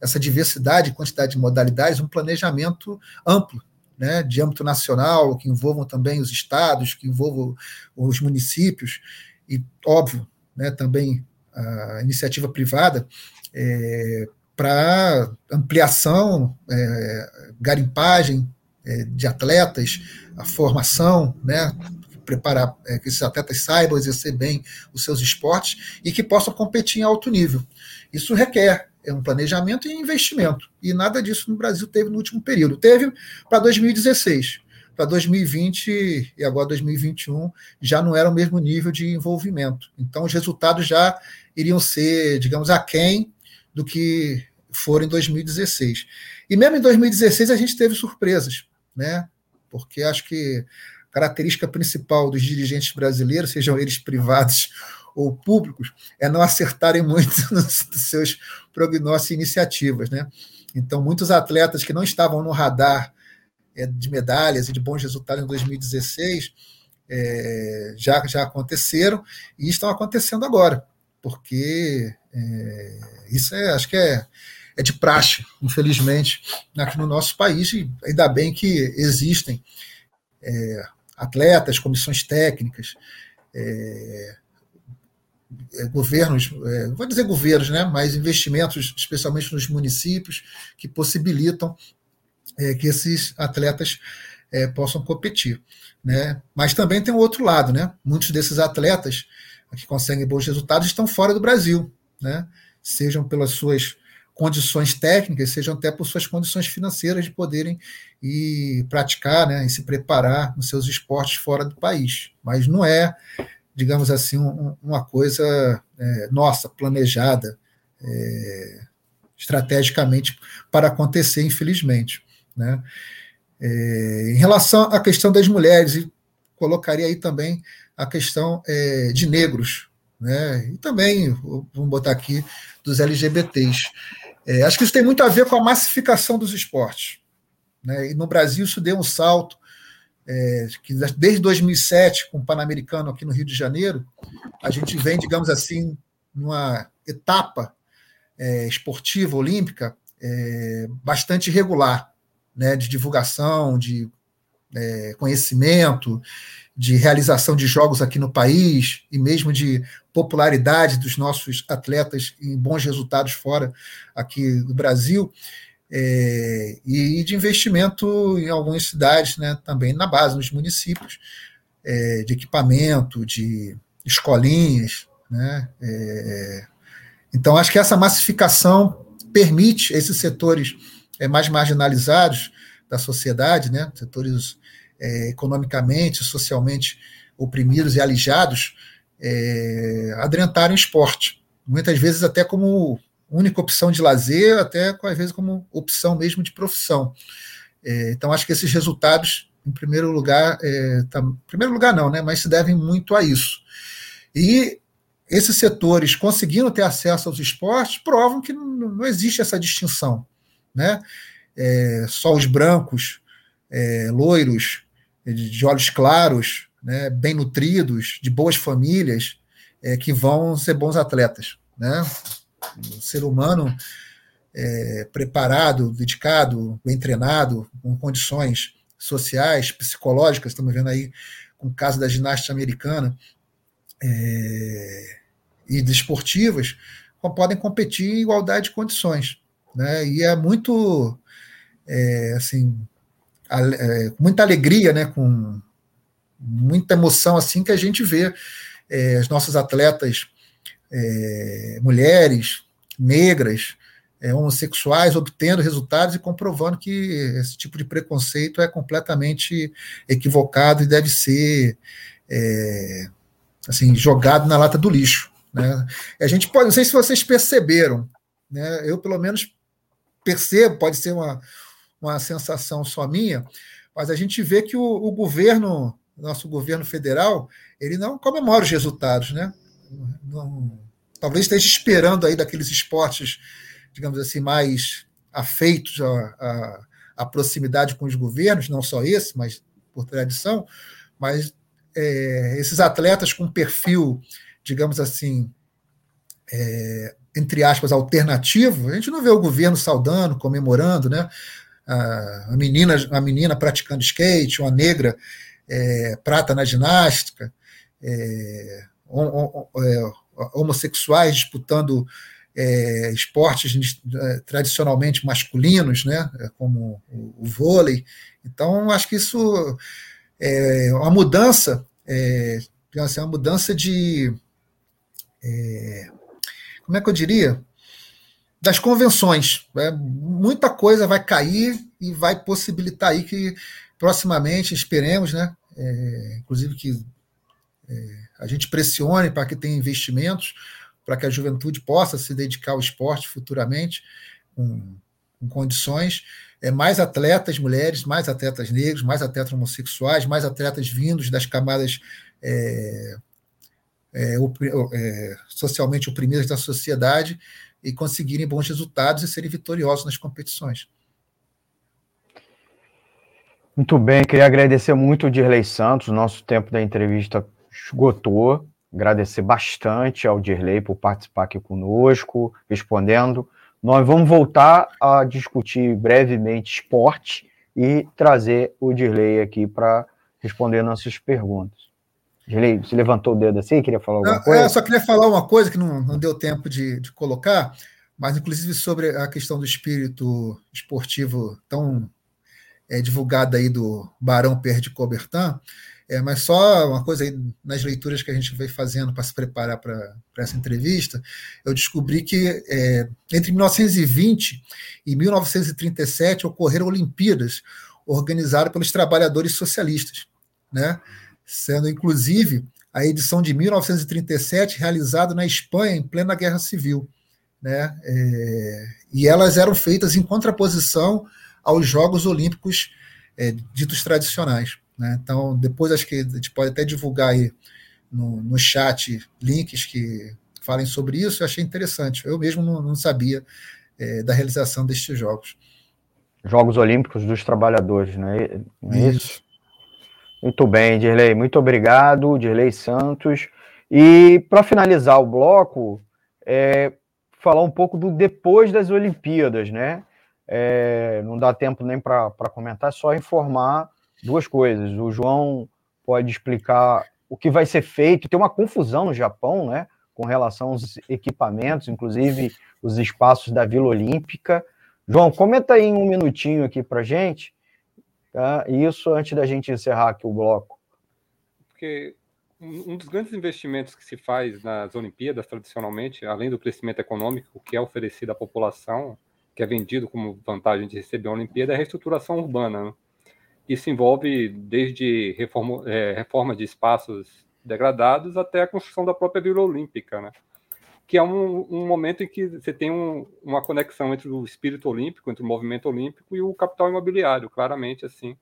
essa diversidade e quantidade de modalidades, um planejamento amplo né, de âmbito nacional, que envolvam também os estados, que envolvam os municípios, e, óbvio, né, também a iniciativa privada, é, para ampliação, é, garimpagem é, de atletas, a formação, né, preparar é, que esses atletas saibam exercer bem os seus esportes e que possam competir em alto nível. Isso requer é um planejamento e investimento. E nada disso no Brasil teve no último período. Teve para 2016. Para 2020 e agora 2021 já não era o mesmo nível de envolvimento. Então, os resultados já iriam ser, digamos, aquém do que foram em 2016. E mesmo em 2016 a gente teve surpresas, né? Porque acho que a característica principal dos dirigentes brasileiros, sejam eles privados ou públicos é não acertarem muito nos, seus prognósticos e iniciativas. Né? Então, muitos atletas que não estavam no radar é, de medalhas e de bons resultados em 2016 é, já, já aconteceram e estão acontecendo agora, porque é, isso é, acho que é, é de praxe, infelizmente, aqui no nosso país, e ainda bem que existem é, atletas, comissões técnicas, é, é, governos, é, vou dizer governos, né, mas investimentos, especialmente nos municípios, que possibilitam é, que esses atletas é, possam competir. Né? Mas também tem o outro lado, né? Muitos desses atletas que conseguem bons resultados estão fora do Brasil, né? Sejam pelas suas condições técnicas, sejam até por suas condições financeiras de poderem ir praticar, né, e se preparar nos seus esportes fora do país. Mas não é digamos assim, um, uma coisa é, nossa, planejada é, estrategicamente para acontecer, infelizmente. Né? É, em relação à questão das mulheres, e colocaria aí também a questão é, de negros, né? e também, vamos botar aqui, dos LGBTs. É, acho que isso tem muito a ver com a massificação dos esportes. Né? E no Brasil isso deu um salto é, que desde 2007, com o Pan-Americano aqui no Rio de Janeiro, a gente vem, digamos assim, numa etapa é, esportiva olímpica é, bastante regular, né, de divulgação, de é, conhecimento, de realização de jogos aqui no país e mesmo de popularidade dos nossos atletas em bons resultados fora aqui do Brasil é, e de investimento em algumas cidades, né, também na base, nos municípios, é, de equipamento, de escolinhas. Né, é, então, acho que essa massificação permite esses setores é, mais marginalizados da sociedade, né, setores é, economicamente, socialmente oprimidos e alijados, é, adrentarem esporte. Muitas vezes até como única opção de lazer, até às vezes como opção mesmo de profissão. É, então, acho que esses resultados, em primeiro lugar, é, tá, em primeiro lugar não, né, mas se devem muito a isso. E esses setores conseguindo ter acesso aos esportes provam que não, não existe essa distinção. Né? É, só os brancos, é, loiros, de olhos claros, né, bem nutridos, de boas famílias, é, que vão ser bons atletas. Né? O ser humano é, preparado, dedicado, bem treinado, com condições sociais, psicológicas, estamos vendo aí com o caso da ginástica americana, é, e desportivas, podem competir em igualdade de condições. Né? E é muito, é, assim, é, muita alegria, né? com muita emoção assim que a gente vê é, as nossas atletas é, mulheres, negras, é, homossexuais obtendo resultados e comprovando que esse tipo de preconceito é completamente equivocado e deve ser é, assim jogado na lata do lixo. Né? A gente pode, não sei se vocês perceberam, né? eu pelo menos percebo, pode ser uma, uma sensação só minha, mas a gente vê que o, o governo, nosso governo federal, ele não comemora os resultados, né? Não, talvez esteja esperando aí daqueles esportes, digamos assim, mais afeitos à, à, proximidade com os governos, não só esse, mas por tradição, mas é, esses atletas com perfil, digamos assim, é, entre aspas, alternativo, a gente não vê o governo saudando, comemorando, né? A, menina, a menina praticando skate, uma negra é, prata na ginástica, é, é homossexuais disputando é, esportes é, tradicionalmente masculinos, né, é, como o, o, vôlei. Então, acho que isso é uma mudança, é, assim, uma mudança de. É, como é que eu diria? Das convenções. Né? Muita coisa vai cair e vai possibilitar aí que proximamente, esperemos, né? É, inclusive que é, a gente pressione para que tenha investimentos, para que a juventude possa se dedicar ao esporte futuramente, com, com condições. É, mais atletas mulheres, mais atletas negros, mais atletas homossexuais, mais atletas vindos das camadas é, é, é, socialmente oprimidas da sociedade e conseguirem bons resultados e serem vitoriosos nas competições. Muito bem, queria agradecer muito o Dirley Santos, nosso tempo da entrevista esgotou. Agradecer bastante ao Dirley por participar aqui conosco, respondendo. Nós vamos voltar a discutir brevemente esporte e trazer o Dirley aqui para responder nossas perguntas. Você levantou o dedo assim, queria falar alguma coisa? É, só queria falar uma coisa que não, não deu tempo de, de colocar, mas inclusive sobre a questão do espírito esportivo tão é, divulgada aí do Barão Perde Cobertan, é, mas só uma coisa aí, nas leituras que a gente veio fazendo para se preparar para essa entrevista, eu descobri que é, entre 1920 e 1937 ocorreram Olimpíadas organizadas pelos trabalhadores socialistas, né? Sendo inclusive a edição de 1937 realizada na Espanha em plena Guerra Civil. Né? É, e elas eram feitas em contraposição aos Jogos Olímpicos é, ditos tradicionais. Né? Então, depois acho que a gente pode até divulgar aí no, no chat links que falem sobre isso. Eu achei interessante. Eu mesmo não, não sabia é, da realização destes jogos. Jogos Olímpicos dos Trabalhadores, não é, não é isso? isso? Muito bem, Dirley. Muito obrigado, Dirley Santos. E para finalizar o bloco, é, falar um pouco do depois das Olimpíadas, né? É, não dá tempo nem para comentar, só informar duas coisas. O João pode explicar o que vai ser feito. Tem uma confusão no Japão, né? Com relação aos equipamentos, inclusive os espaços da Vila Olímpica. João, comenta aí um minutinho aqui para gente Tá? Isso antes da gente encerrar aqui o bloco. Porque um dos grandes investimentos que se faz nas Olimpíadas, tradicionalmente, além do crescimento econômico que é oferecido à população, que é vendido como vantagem de receber a Olimpíada, é a reestruturação urbana. Né? Isso envolve desde reforma, é, reforma de espaços degradados até a construção da própria Vila Olímpica. Né? Que é um, um momento em que você tem um, uma conexão entre o espírito olímpico, entre o movimento olímpico e o capital imobiliário, claramente assim.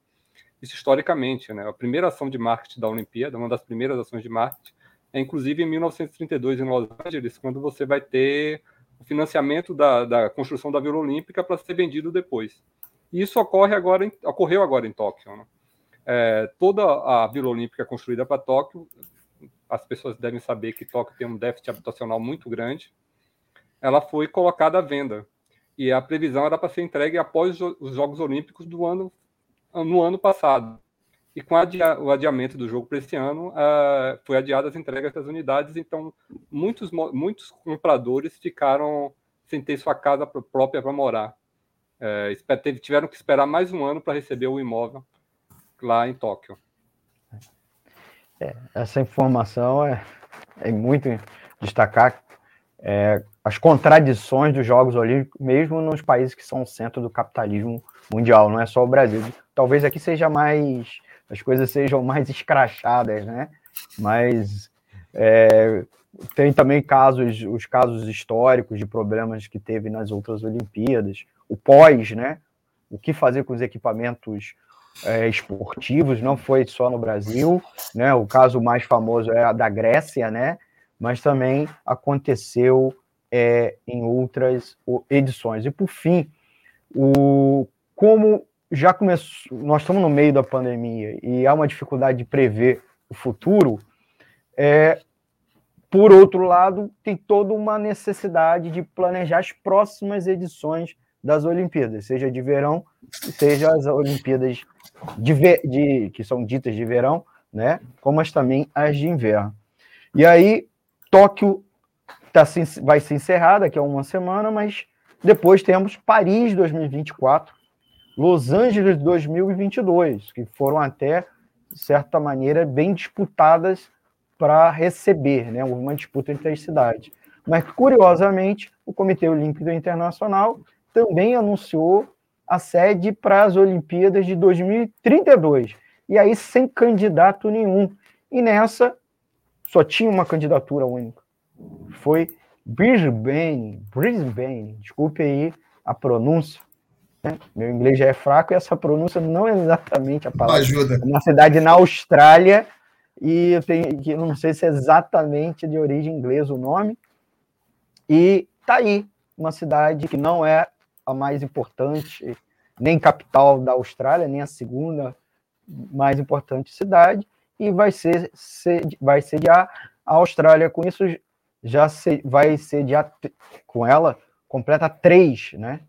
Isso historicamente, né? A primeira ação de marketing da Olimpíada, uma das primeiras ações de marketing, é inclusive em 1932 em Los Angeles, quando você vai ter o financiamento da, da construção da Vila Olímpica para ser vendido depois. E isso ocorre agora ocorreu agora em Tóquio. Né? É, toda a Vila Olímpica construída para Tóquio as pessoas devem saber que Tóquio tem um déficit habitacional muito grande, ela foi colocada à venda. E a previsão era para ser entregue após os Jogos Olímpicos do ano, no ano passado. E com o adiamento do jogo para esse ano, uh, foi adiada as entregas das unidades, então muitos, muitos compradores ficaram sem ter sua casa própria para morar. Uh, tiveram que esperar mais um ano para receber o imóvel lá em Tóquio. É, essa informação é, é muito destacar é, as contradições dos Jogos Olímpicos, mesmo nos países que são o centro do capitalismo mundial, não é só o Brasil. Talvez aqui seja mais, as coisas sejam mais escrachadas, né? Mas é, tem também casos, os casos históricos de problemas que teve nas outras Olimpíadas, o pós, né? O que fazer com os equipamentos é, esportivos, não foi só no Brasil, né? O caso mais famoso é a da Grécia, né? Mas também aconteceu é, em outras edições. E por fim, o como já começou, nós estamos no meio da pandemia e há uma dificuldade de prever o futuro, é, por outro lado, tem toda uma necessidade de planejar as próximas edições das Olimpíadas, seja de verão, seja as Olimpíadas de, de, que são ditas de verão, né? Como as também as de inverno. E aí, Tóquio tá, vai se encerrar daqui a uma semana, mas depois temos Paris 2024, Los Angeles 2022, que foram até, de certa maneira, bem disputadas para receber, né? Houve uma disputa entre as cidades. Mas, curiosamente, o Comitê Olímpico Internacional também anunciou a sede para as Olimpíadas de 2032. E aí, sem candidato nenhum. E nessa, só tinha uma candidatura única. Foi Brisbane. Brisbane, desculpe aí a pronúncia. Né? Meu inglês já é fraco e essa pronúncia não é exatamente a palavra. Ajuda. É uma cidade na Austrália e eu tenho que não sei se é exatamente de origem inglesa o nome. E tá aí, uma cidade que não é a mais importante, nem capital da Austrália, nem a segunda mais importante cidade, e vai ser, vai sediar a Austrália. Com isso, já se, vai sediar com ela, completa três, né?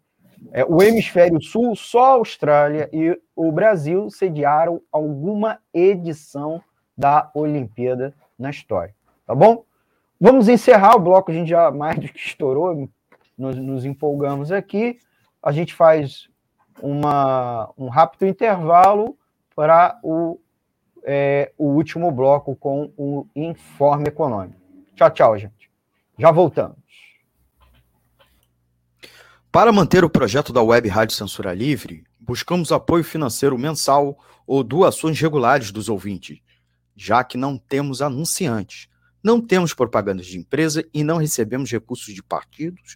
É, o hemisfério sul, só a Austrália e o Brasil sediaram alguma edição da Olimpíada na história. Tá bom? Vamos encerrar o bloco, a gente já mais do que estourou, nos, nos empolgamos aqui. A gente faz uma, um rápido intervalo para o, é, o último bloco com o informe econômico. Tchau, tchau, gente. Já voltamos. Para manter o projeto da Web Rádio Censura Livre, buscamos apoio financeiro mensal ou doações regulares dos ouvintes, já que não temos anunciantes, não temos propagandas de empresa e não recebemos recursos de partidos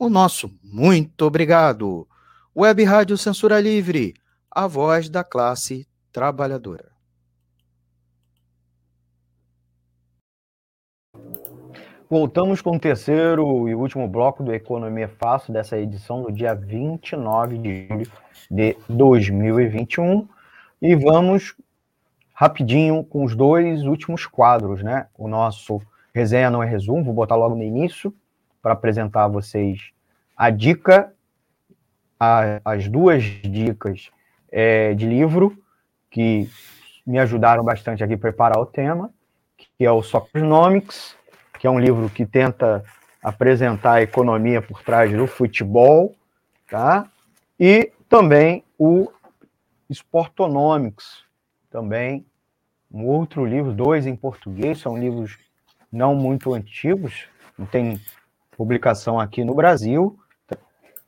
O nosso muito obrigado. Web Rádio Censura Livre, a voz da classe trabalhadora. Voltamos com o terceiro e último bloco do Economia Fácil dessa edição do dia 29 de julho de 2021 e vamos rapidinho com os dois últimos quadros, né? O nosso resenha não é resumo, vou botar logo no início para apresentar a vocês a dica a, as duas dicas é, de livro que me ajudaram bastante aqui a preparar o tema, que é o Soccernomics, que é um livro que tenta apresentar a economia por trás do futebol, tá? E também o Sportonomics, também um outro livro, dois em português, são livros não muito antigos, não tem publicação aqui no Brasil,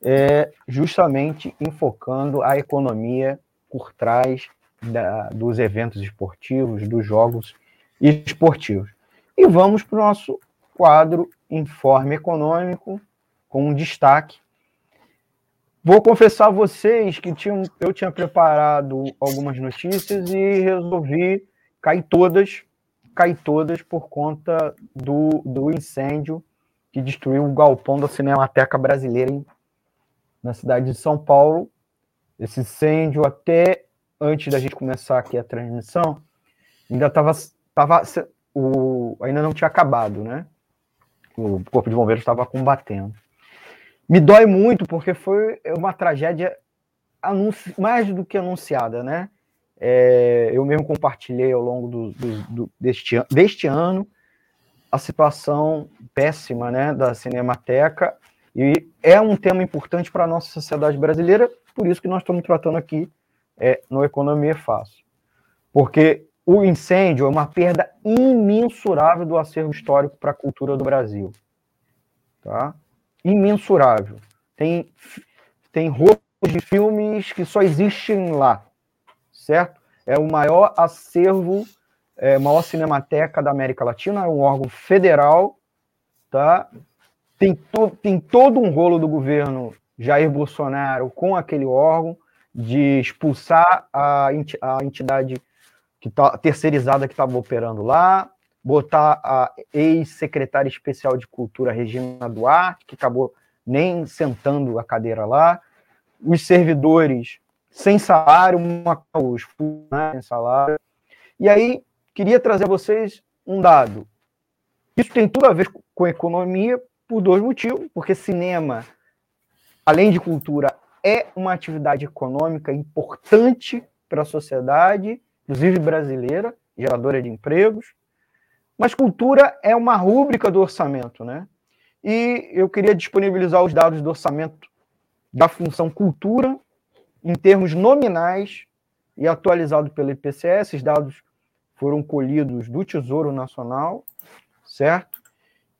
é, justamente enfocando a economia por trás da, dos eventos esportivos, dos jogos esportivos. E vamos para o nosso quadro Informe Econômico, com um destaque. Vou confessar a vocês que tinha, eu tinha preparado algumas notícias e resolvi cair todas, cair todas por conta do, do incêndio que destruiu o galpão da Cinemateca Brasileira na cidade de São Paulo. Esse incêndio, até antes da gente começar aqui a transmissão, ainda estava. Tava, ainda não tinha acabado, né? O Corpo de Bombeiros estava combatendo. Me dói muito porque foi uma tragédia anunci, mais do que anunciada, né? É, eu mesmo compartilhei ao longo do, do, do, deste, deste ano a situação péssima né, da Cinemateca e é um tema importante para a nossa sociedade brasileira, por isso que nós estamos tratando aqui é, no Economia Fácil. Porque o incêndio é uma perda imensurável do acervo histórico para a cultura do Brasil. Tá? Imensurável. Tem, tem roupas de filmes que só existem lá, certo? É o maior acervo, é, maior cinemateca da América Latina, é um órgão federal, tá? Tem, to, tem todo um rolo do governo Jair Bolsonaro com aquele órgão de expulsar a, entidade que tá, terceirizada que estava operando lá, botar a ex-secretária especial de Cultura, Regina Duarte, que acabou nem sentando a cadeira lá, os servidores sem salário, uma, os sem salário. E aí, queria trazer a vocês um dado. Isso tem tudo a ver com economia, por dois motivos, porque cinema, além de cultura, é uma atividade econômica importante para a sociedade, inclusive brasileira, geradora de empregos, mas cultura é uma rúbrica do orçamento, né? E eu queria disponibilizar os dados do orçamento da função cultura em termos nominais e atualizado pelo IPCS. Esses dados foram colhidos do Tesouro Nacional, certo?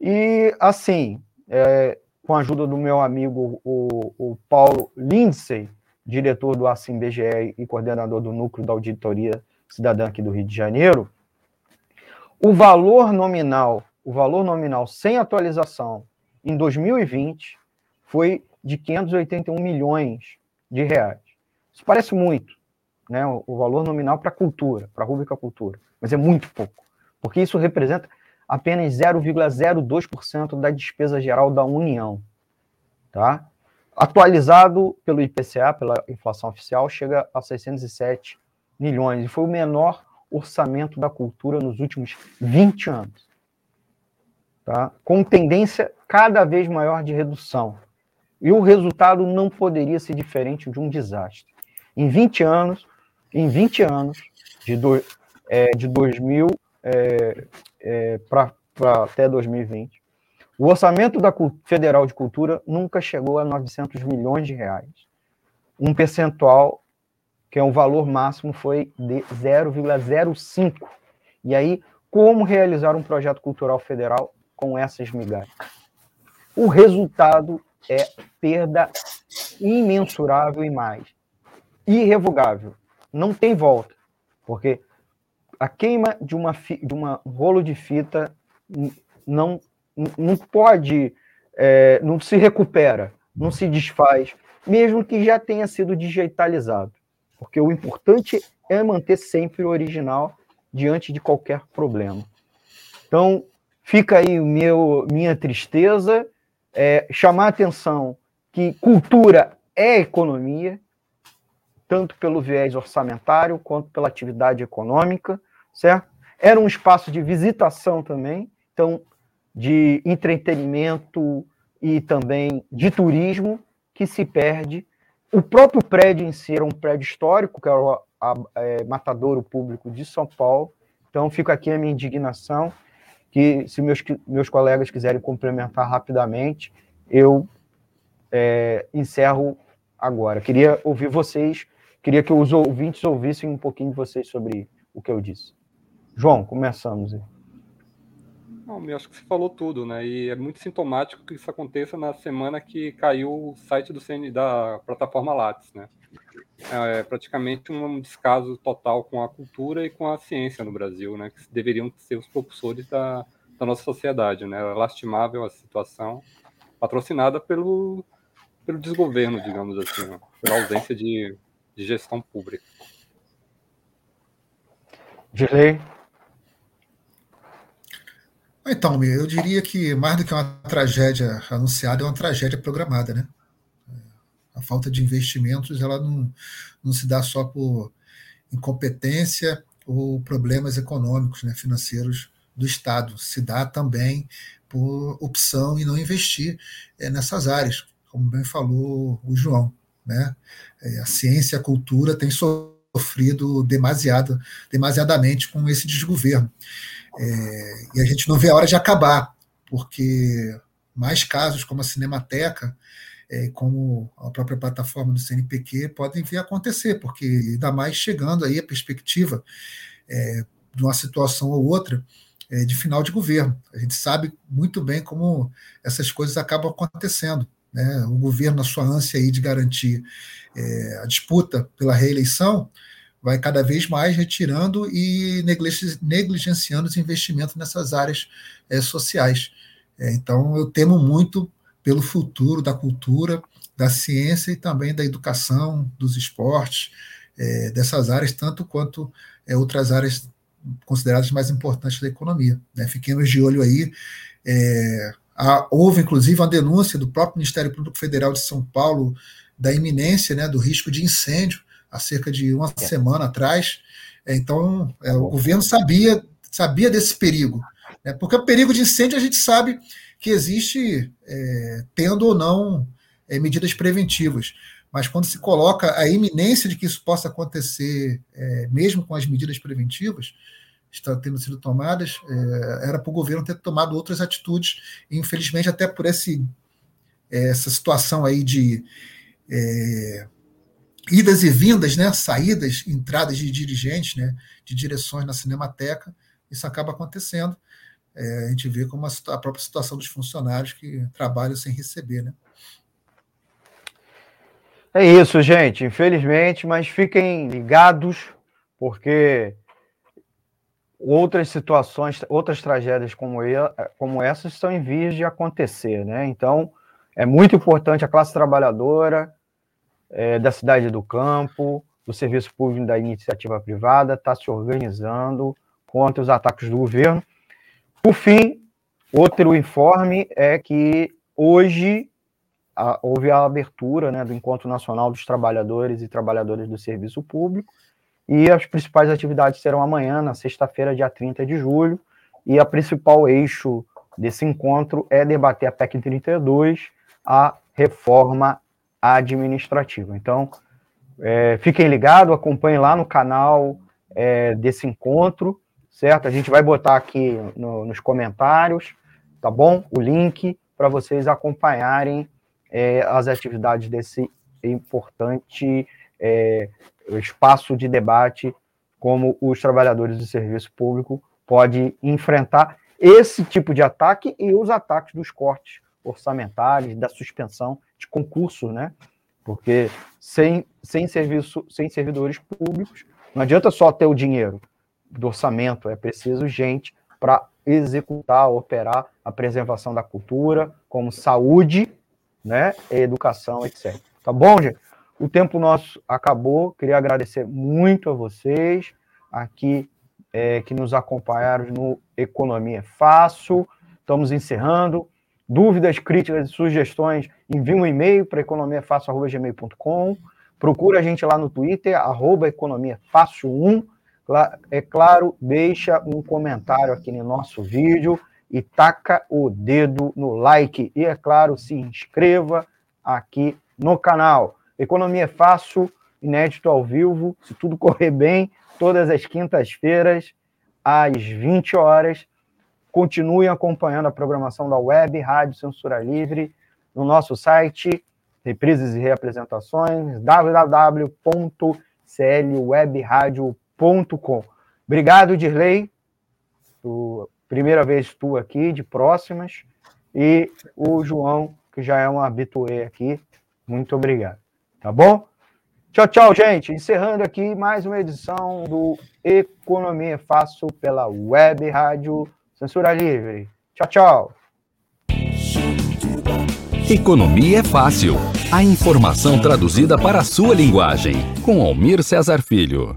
E, assim, é, com a ajuda do meu amigo, o, o Paulo Lindsay, diretor do Assim BGE e coordenador do Núcleo da Auditoria Cidadã aqui do Rio de Janeiro, o valor nominal, o valor nominal sem atualização em 2020 foi de 581 milhões de reais. Isso parece muito, né, o, valor nominal para cultura, para a rubrica cultura, mas é muito pouco, porque isso representa apenas 0,02% da despesa geral da União. Tá? Atualizado pelo IPCA, pela inflação oficial, chega a 607 milhões, e foi o menor orçamento da cultura nos últimos 20 anos. Tá? Com tendência cada vez maior de redução. E o resultado não poderia ser diferente de um desastre. Em 20 anos, em 20 anos, de, do, é, de 2000 é, é, para até 2020, o orçamento da Federal de Cultura nunca chegou a 900 milhões de reais. Um percentual, que é um valor máximo, foi de 0,05. E aí, como realizar um projeto cultural federal com essas migalhas? O resultado é perda imensurável e mais. Irrevogável. Não tem volta. Porque a queima de uma, de uma rolo de fita não, não pode, é, não se recupera, não se desfaz, mesmo que já tenha sido digitalizado. Porque o importante é manter sempre o original diante de qualquer problema. Então, fica aí meu, minha tristeza, é, chamar a atenção que cultura é economia, tanto pelo viés orçamentário quanto pela atividade econômica, certo? Era um espaço de visitação também, então de entretenimento e também de turismo que se perde. O próprio prédio em si era um prédio histórico, que era o é, Matadouro Público de São Paulo. Então, fica aqui a minha indignação, que se meus, meus colegas quiserem complementar rapidamente, eu é, encerro agora. Queria ouvir vocês, queria que os ouvintes ouvissem um pouquinho de vocês sobre o que eu disse. João, começamos. Não, eu acho que você falou tudo, né? E é muito sintomático que isso aconteça na semana que caiu o site do CN, da plataforma Lattes, né? É praticamente um descaso total com a cultura e com a ciência no Brasil, né? Que deveriam ser os propulsores da, da nossa sociedade, né? É lastimável a situação, patrocinada pelo, pelo desgoverno, digamos assim, né? pela ausência de, de gestão pública. Direi. Então, eu diria que mais do que uma tragédia anunciada, é uma tragédia programada, né? A falta de investimentos, ela não, não se dá só por incompetência ou problemas econômicos, né, financeiros do Estado, se dá também por opção em não investir é, nessas áreas, como bem falou o João. Né? É, a ciência e a cultura têm sofrido demasiado, demasiadamente com esse desgoverno. É, e a gente não vê a hora de acabar, porque mais casos como a Cinemateca, é, como a própria plataforma do CNPq, podem vir a acontecer, porque ainda mais chegando aí a perspectiva é, de uma situação ou outra é, de final de governo. A gente sabe muito bem como essas coisas acabam acontecendo. Né? O governo, na sua ânsia aí de garantir é, a disputa pela reeleição, vai cada vez mais retirando e negligenciando os investimentos nessas áreas é, sociais. É, então, eu temo muito pelo futuro da cultura, da ciência e também da educação, dos esportes, é, dessas áreas, tanto quanto é, outras áreas consideradas mais importantes da economia. Né? Fiquemos de olho aí. É, há, houve, inclusive, uma denúncia do próprio Ministério Público Federal de São Paulo da iminência né, do risco de incêndio há cerca de uma é. semana atrás. É, então, é, o governo sabia, sabia desse perigo. Né? Porque o perigo de incêndio a gente sabe que existe é, tendo ou não é, medidas preventivas. Mas quando se coloca a iminência de que isso possa acontecer, é, mesmo com as medidas preventivas, está tendo sido tomadas, é, era para o governo ter tomado outras atitudes, e infelizmente até por esse, essa situação aí de é, idas e vindas, né, saídas, entradas de dirigentes, né, de direções na Cinemateca, isso acaba acontecendo. É, a gente vê como a, a, própria situação dos funcionários que trabalham sem receber, né? É isso, gente. Infelizmente, mas fiquem ligados, porque outras situações, outras tragédias como, como essas estão em vias de acontecer, né? Então, é muito importante a classe trabalhadora é, da cidade do campo, do serviço público da iniciativa privada, está se organizando contra os ataques do governo. Por fim, outro informe é que hoje a, houve a abertura né, do Encontro Nacional dos Trabalhadores e Trabalhadoras do Serviço Público, e as principais atividades serão amanhã, na sexta-feira, dia 30 de julho, e a principal eixo desse encontro é debater a PEC 32, a reforma administrativa. Então, é, fiquem ligados, acompanhem lá no canal é, desse encontro, certo? A gente vai botar aqui no, nos comentários, tá bom? O link para vocês acompanharem é, as atividades desse importante é, espaço de debate, como os trabalhadores do serviço público pode enfrentar esse tipo de ataque e os ataques dos cortes orçamentários, da suspensão de concurso, né? Porque sem, sem serviço, sem servidores públicos, não adianta só ter o dinheiro do orçamento, é preciso gente para executar, operar a preservação da cultura, como saúde, né, educação, etc. Tá bom, gente? O tempo nosso acabou. Queria agradecer muito a vocês aqui é, que nos acompanharam no Economia é Fácil. Estamos encerrando. Dúvidas, críticas e sugestões, envie um e-mail para economiafácil.gmail.com. Procura a gente lá no Twitter, arroba economiafácil1. É claro, deixa um comentário aqui no nosso vídeo e taca o dedo no like. E, é claro, se inscreva aqui no canal. Economia é fácil, inédito ao vivo, se tudo correr bem, todas as quintas-feiras, às 20 horas. Continuem acompanhando a programação da web, Rádio Censura Livre, no nosso site, reprises e reapresentações, www.clwebradio.com. Obrigado, Dirley. Primeira vez tu aqui, de próximas. E o João, que já é um habitué aqui. Muito obrigado. Tá bom? Tchau, tchau, gente. Encerrando aqui mais uma edição do Economia Fácil pela Web Rádio Censura Livre. Tchau, tchau. Economia é fácil. A informação traduzida para a sua linguagem. Com Almir Cesar Filho.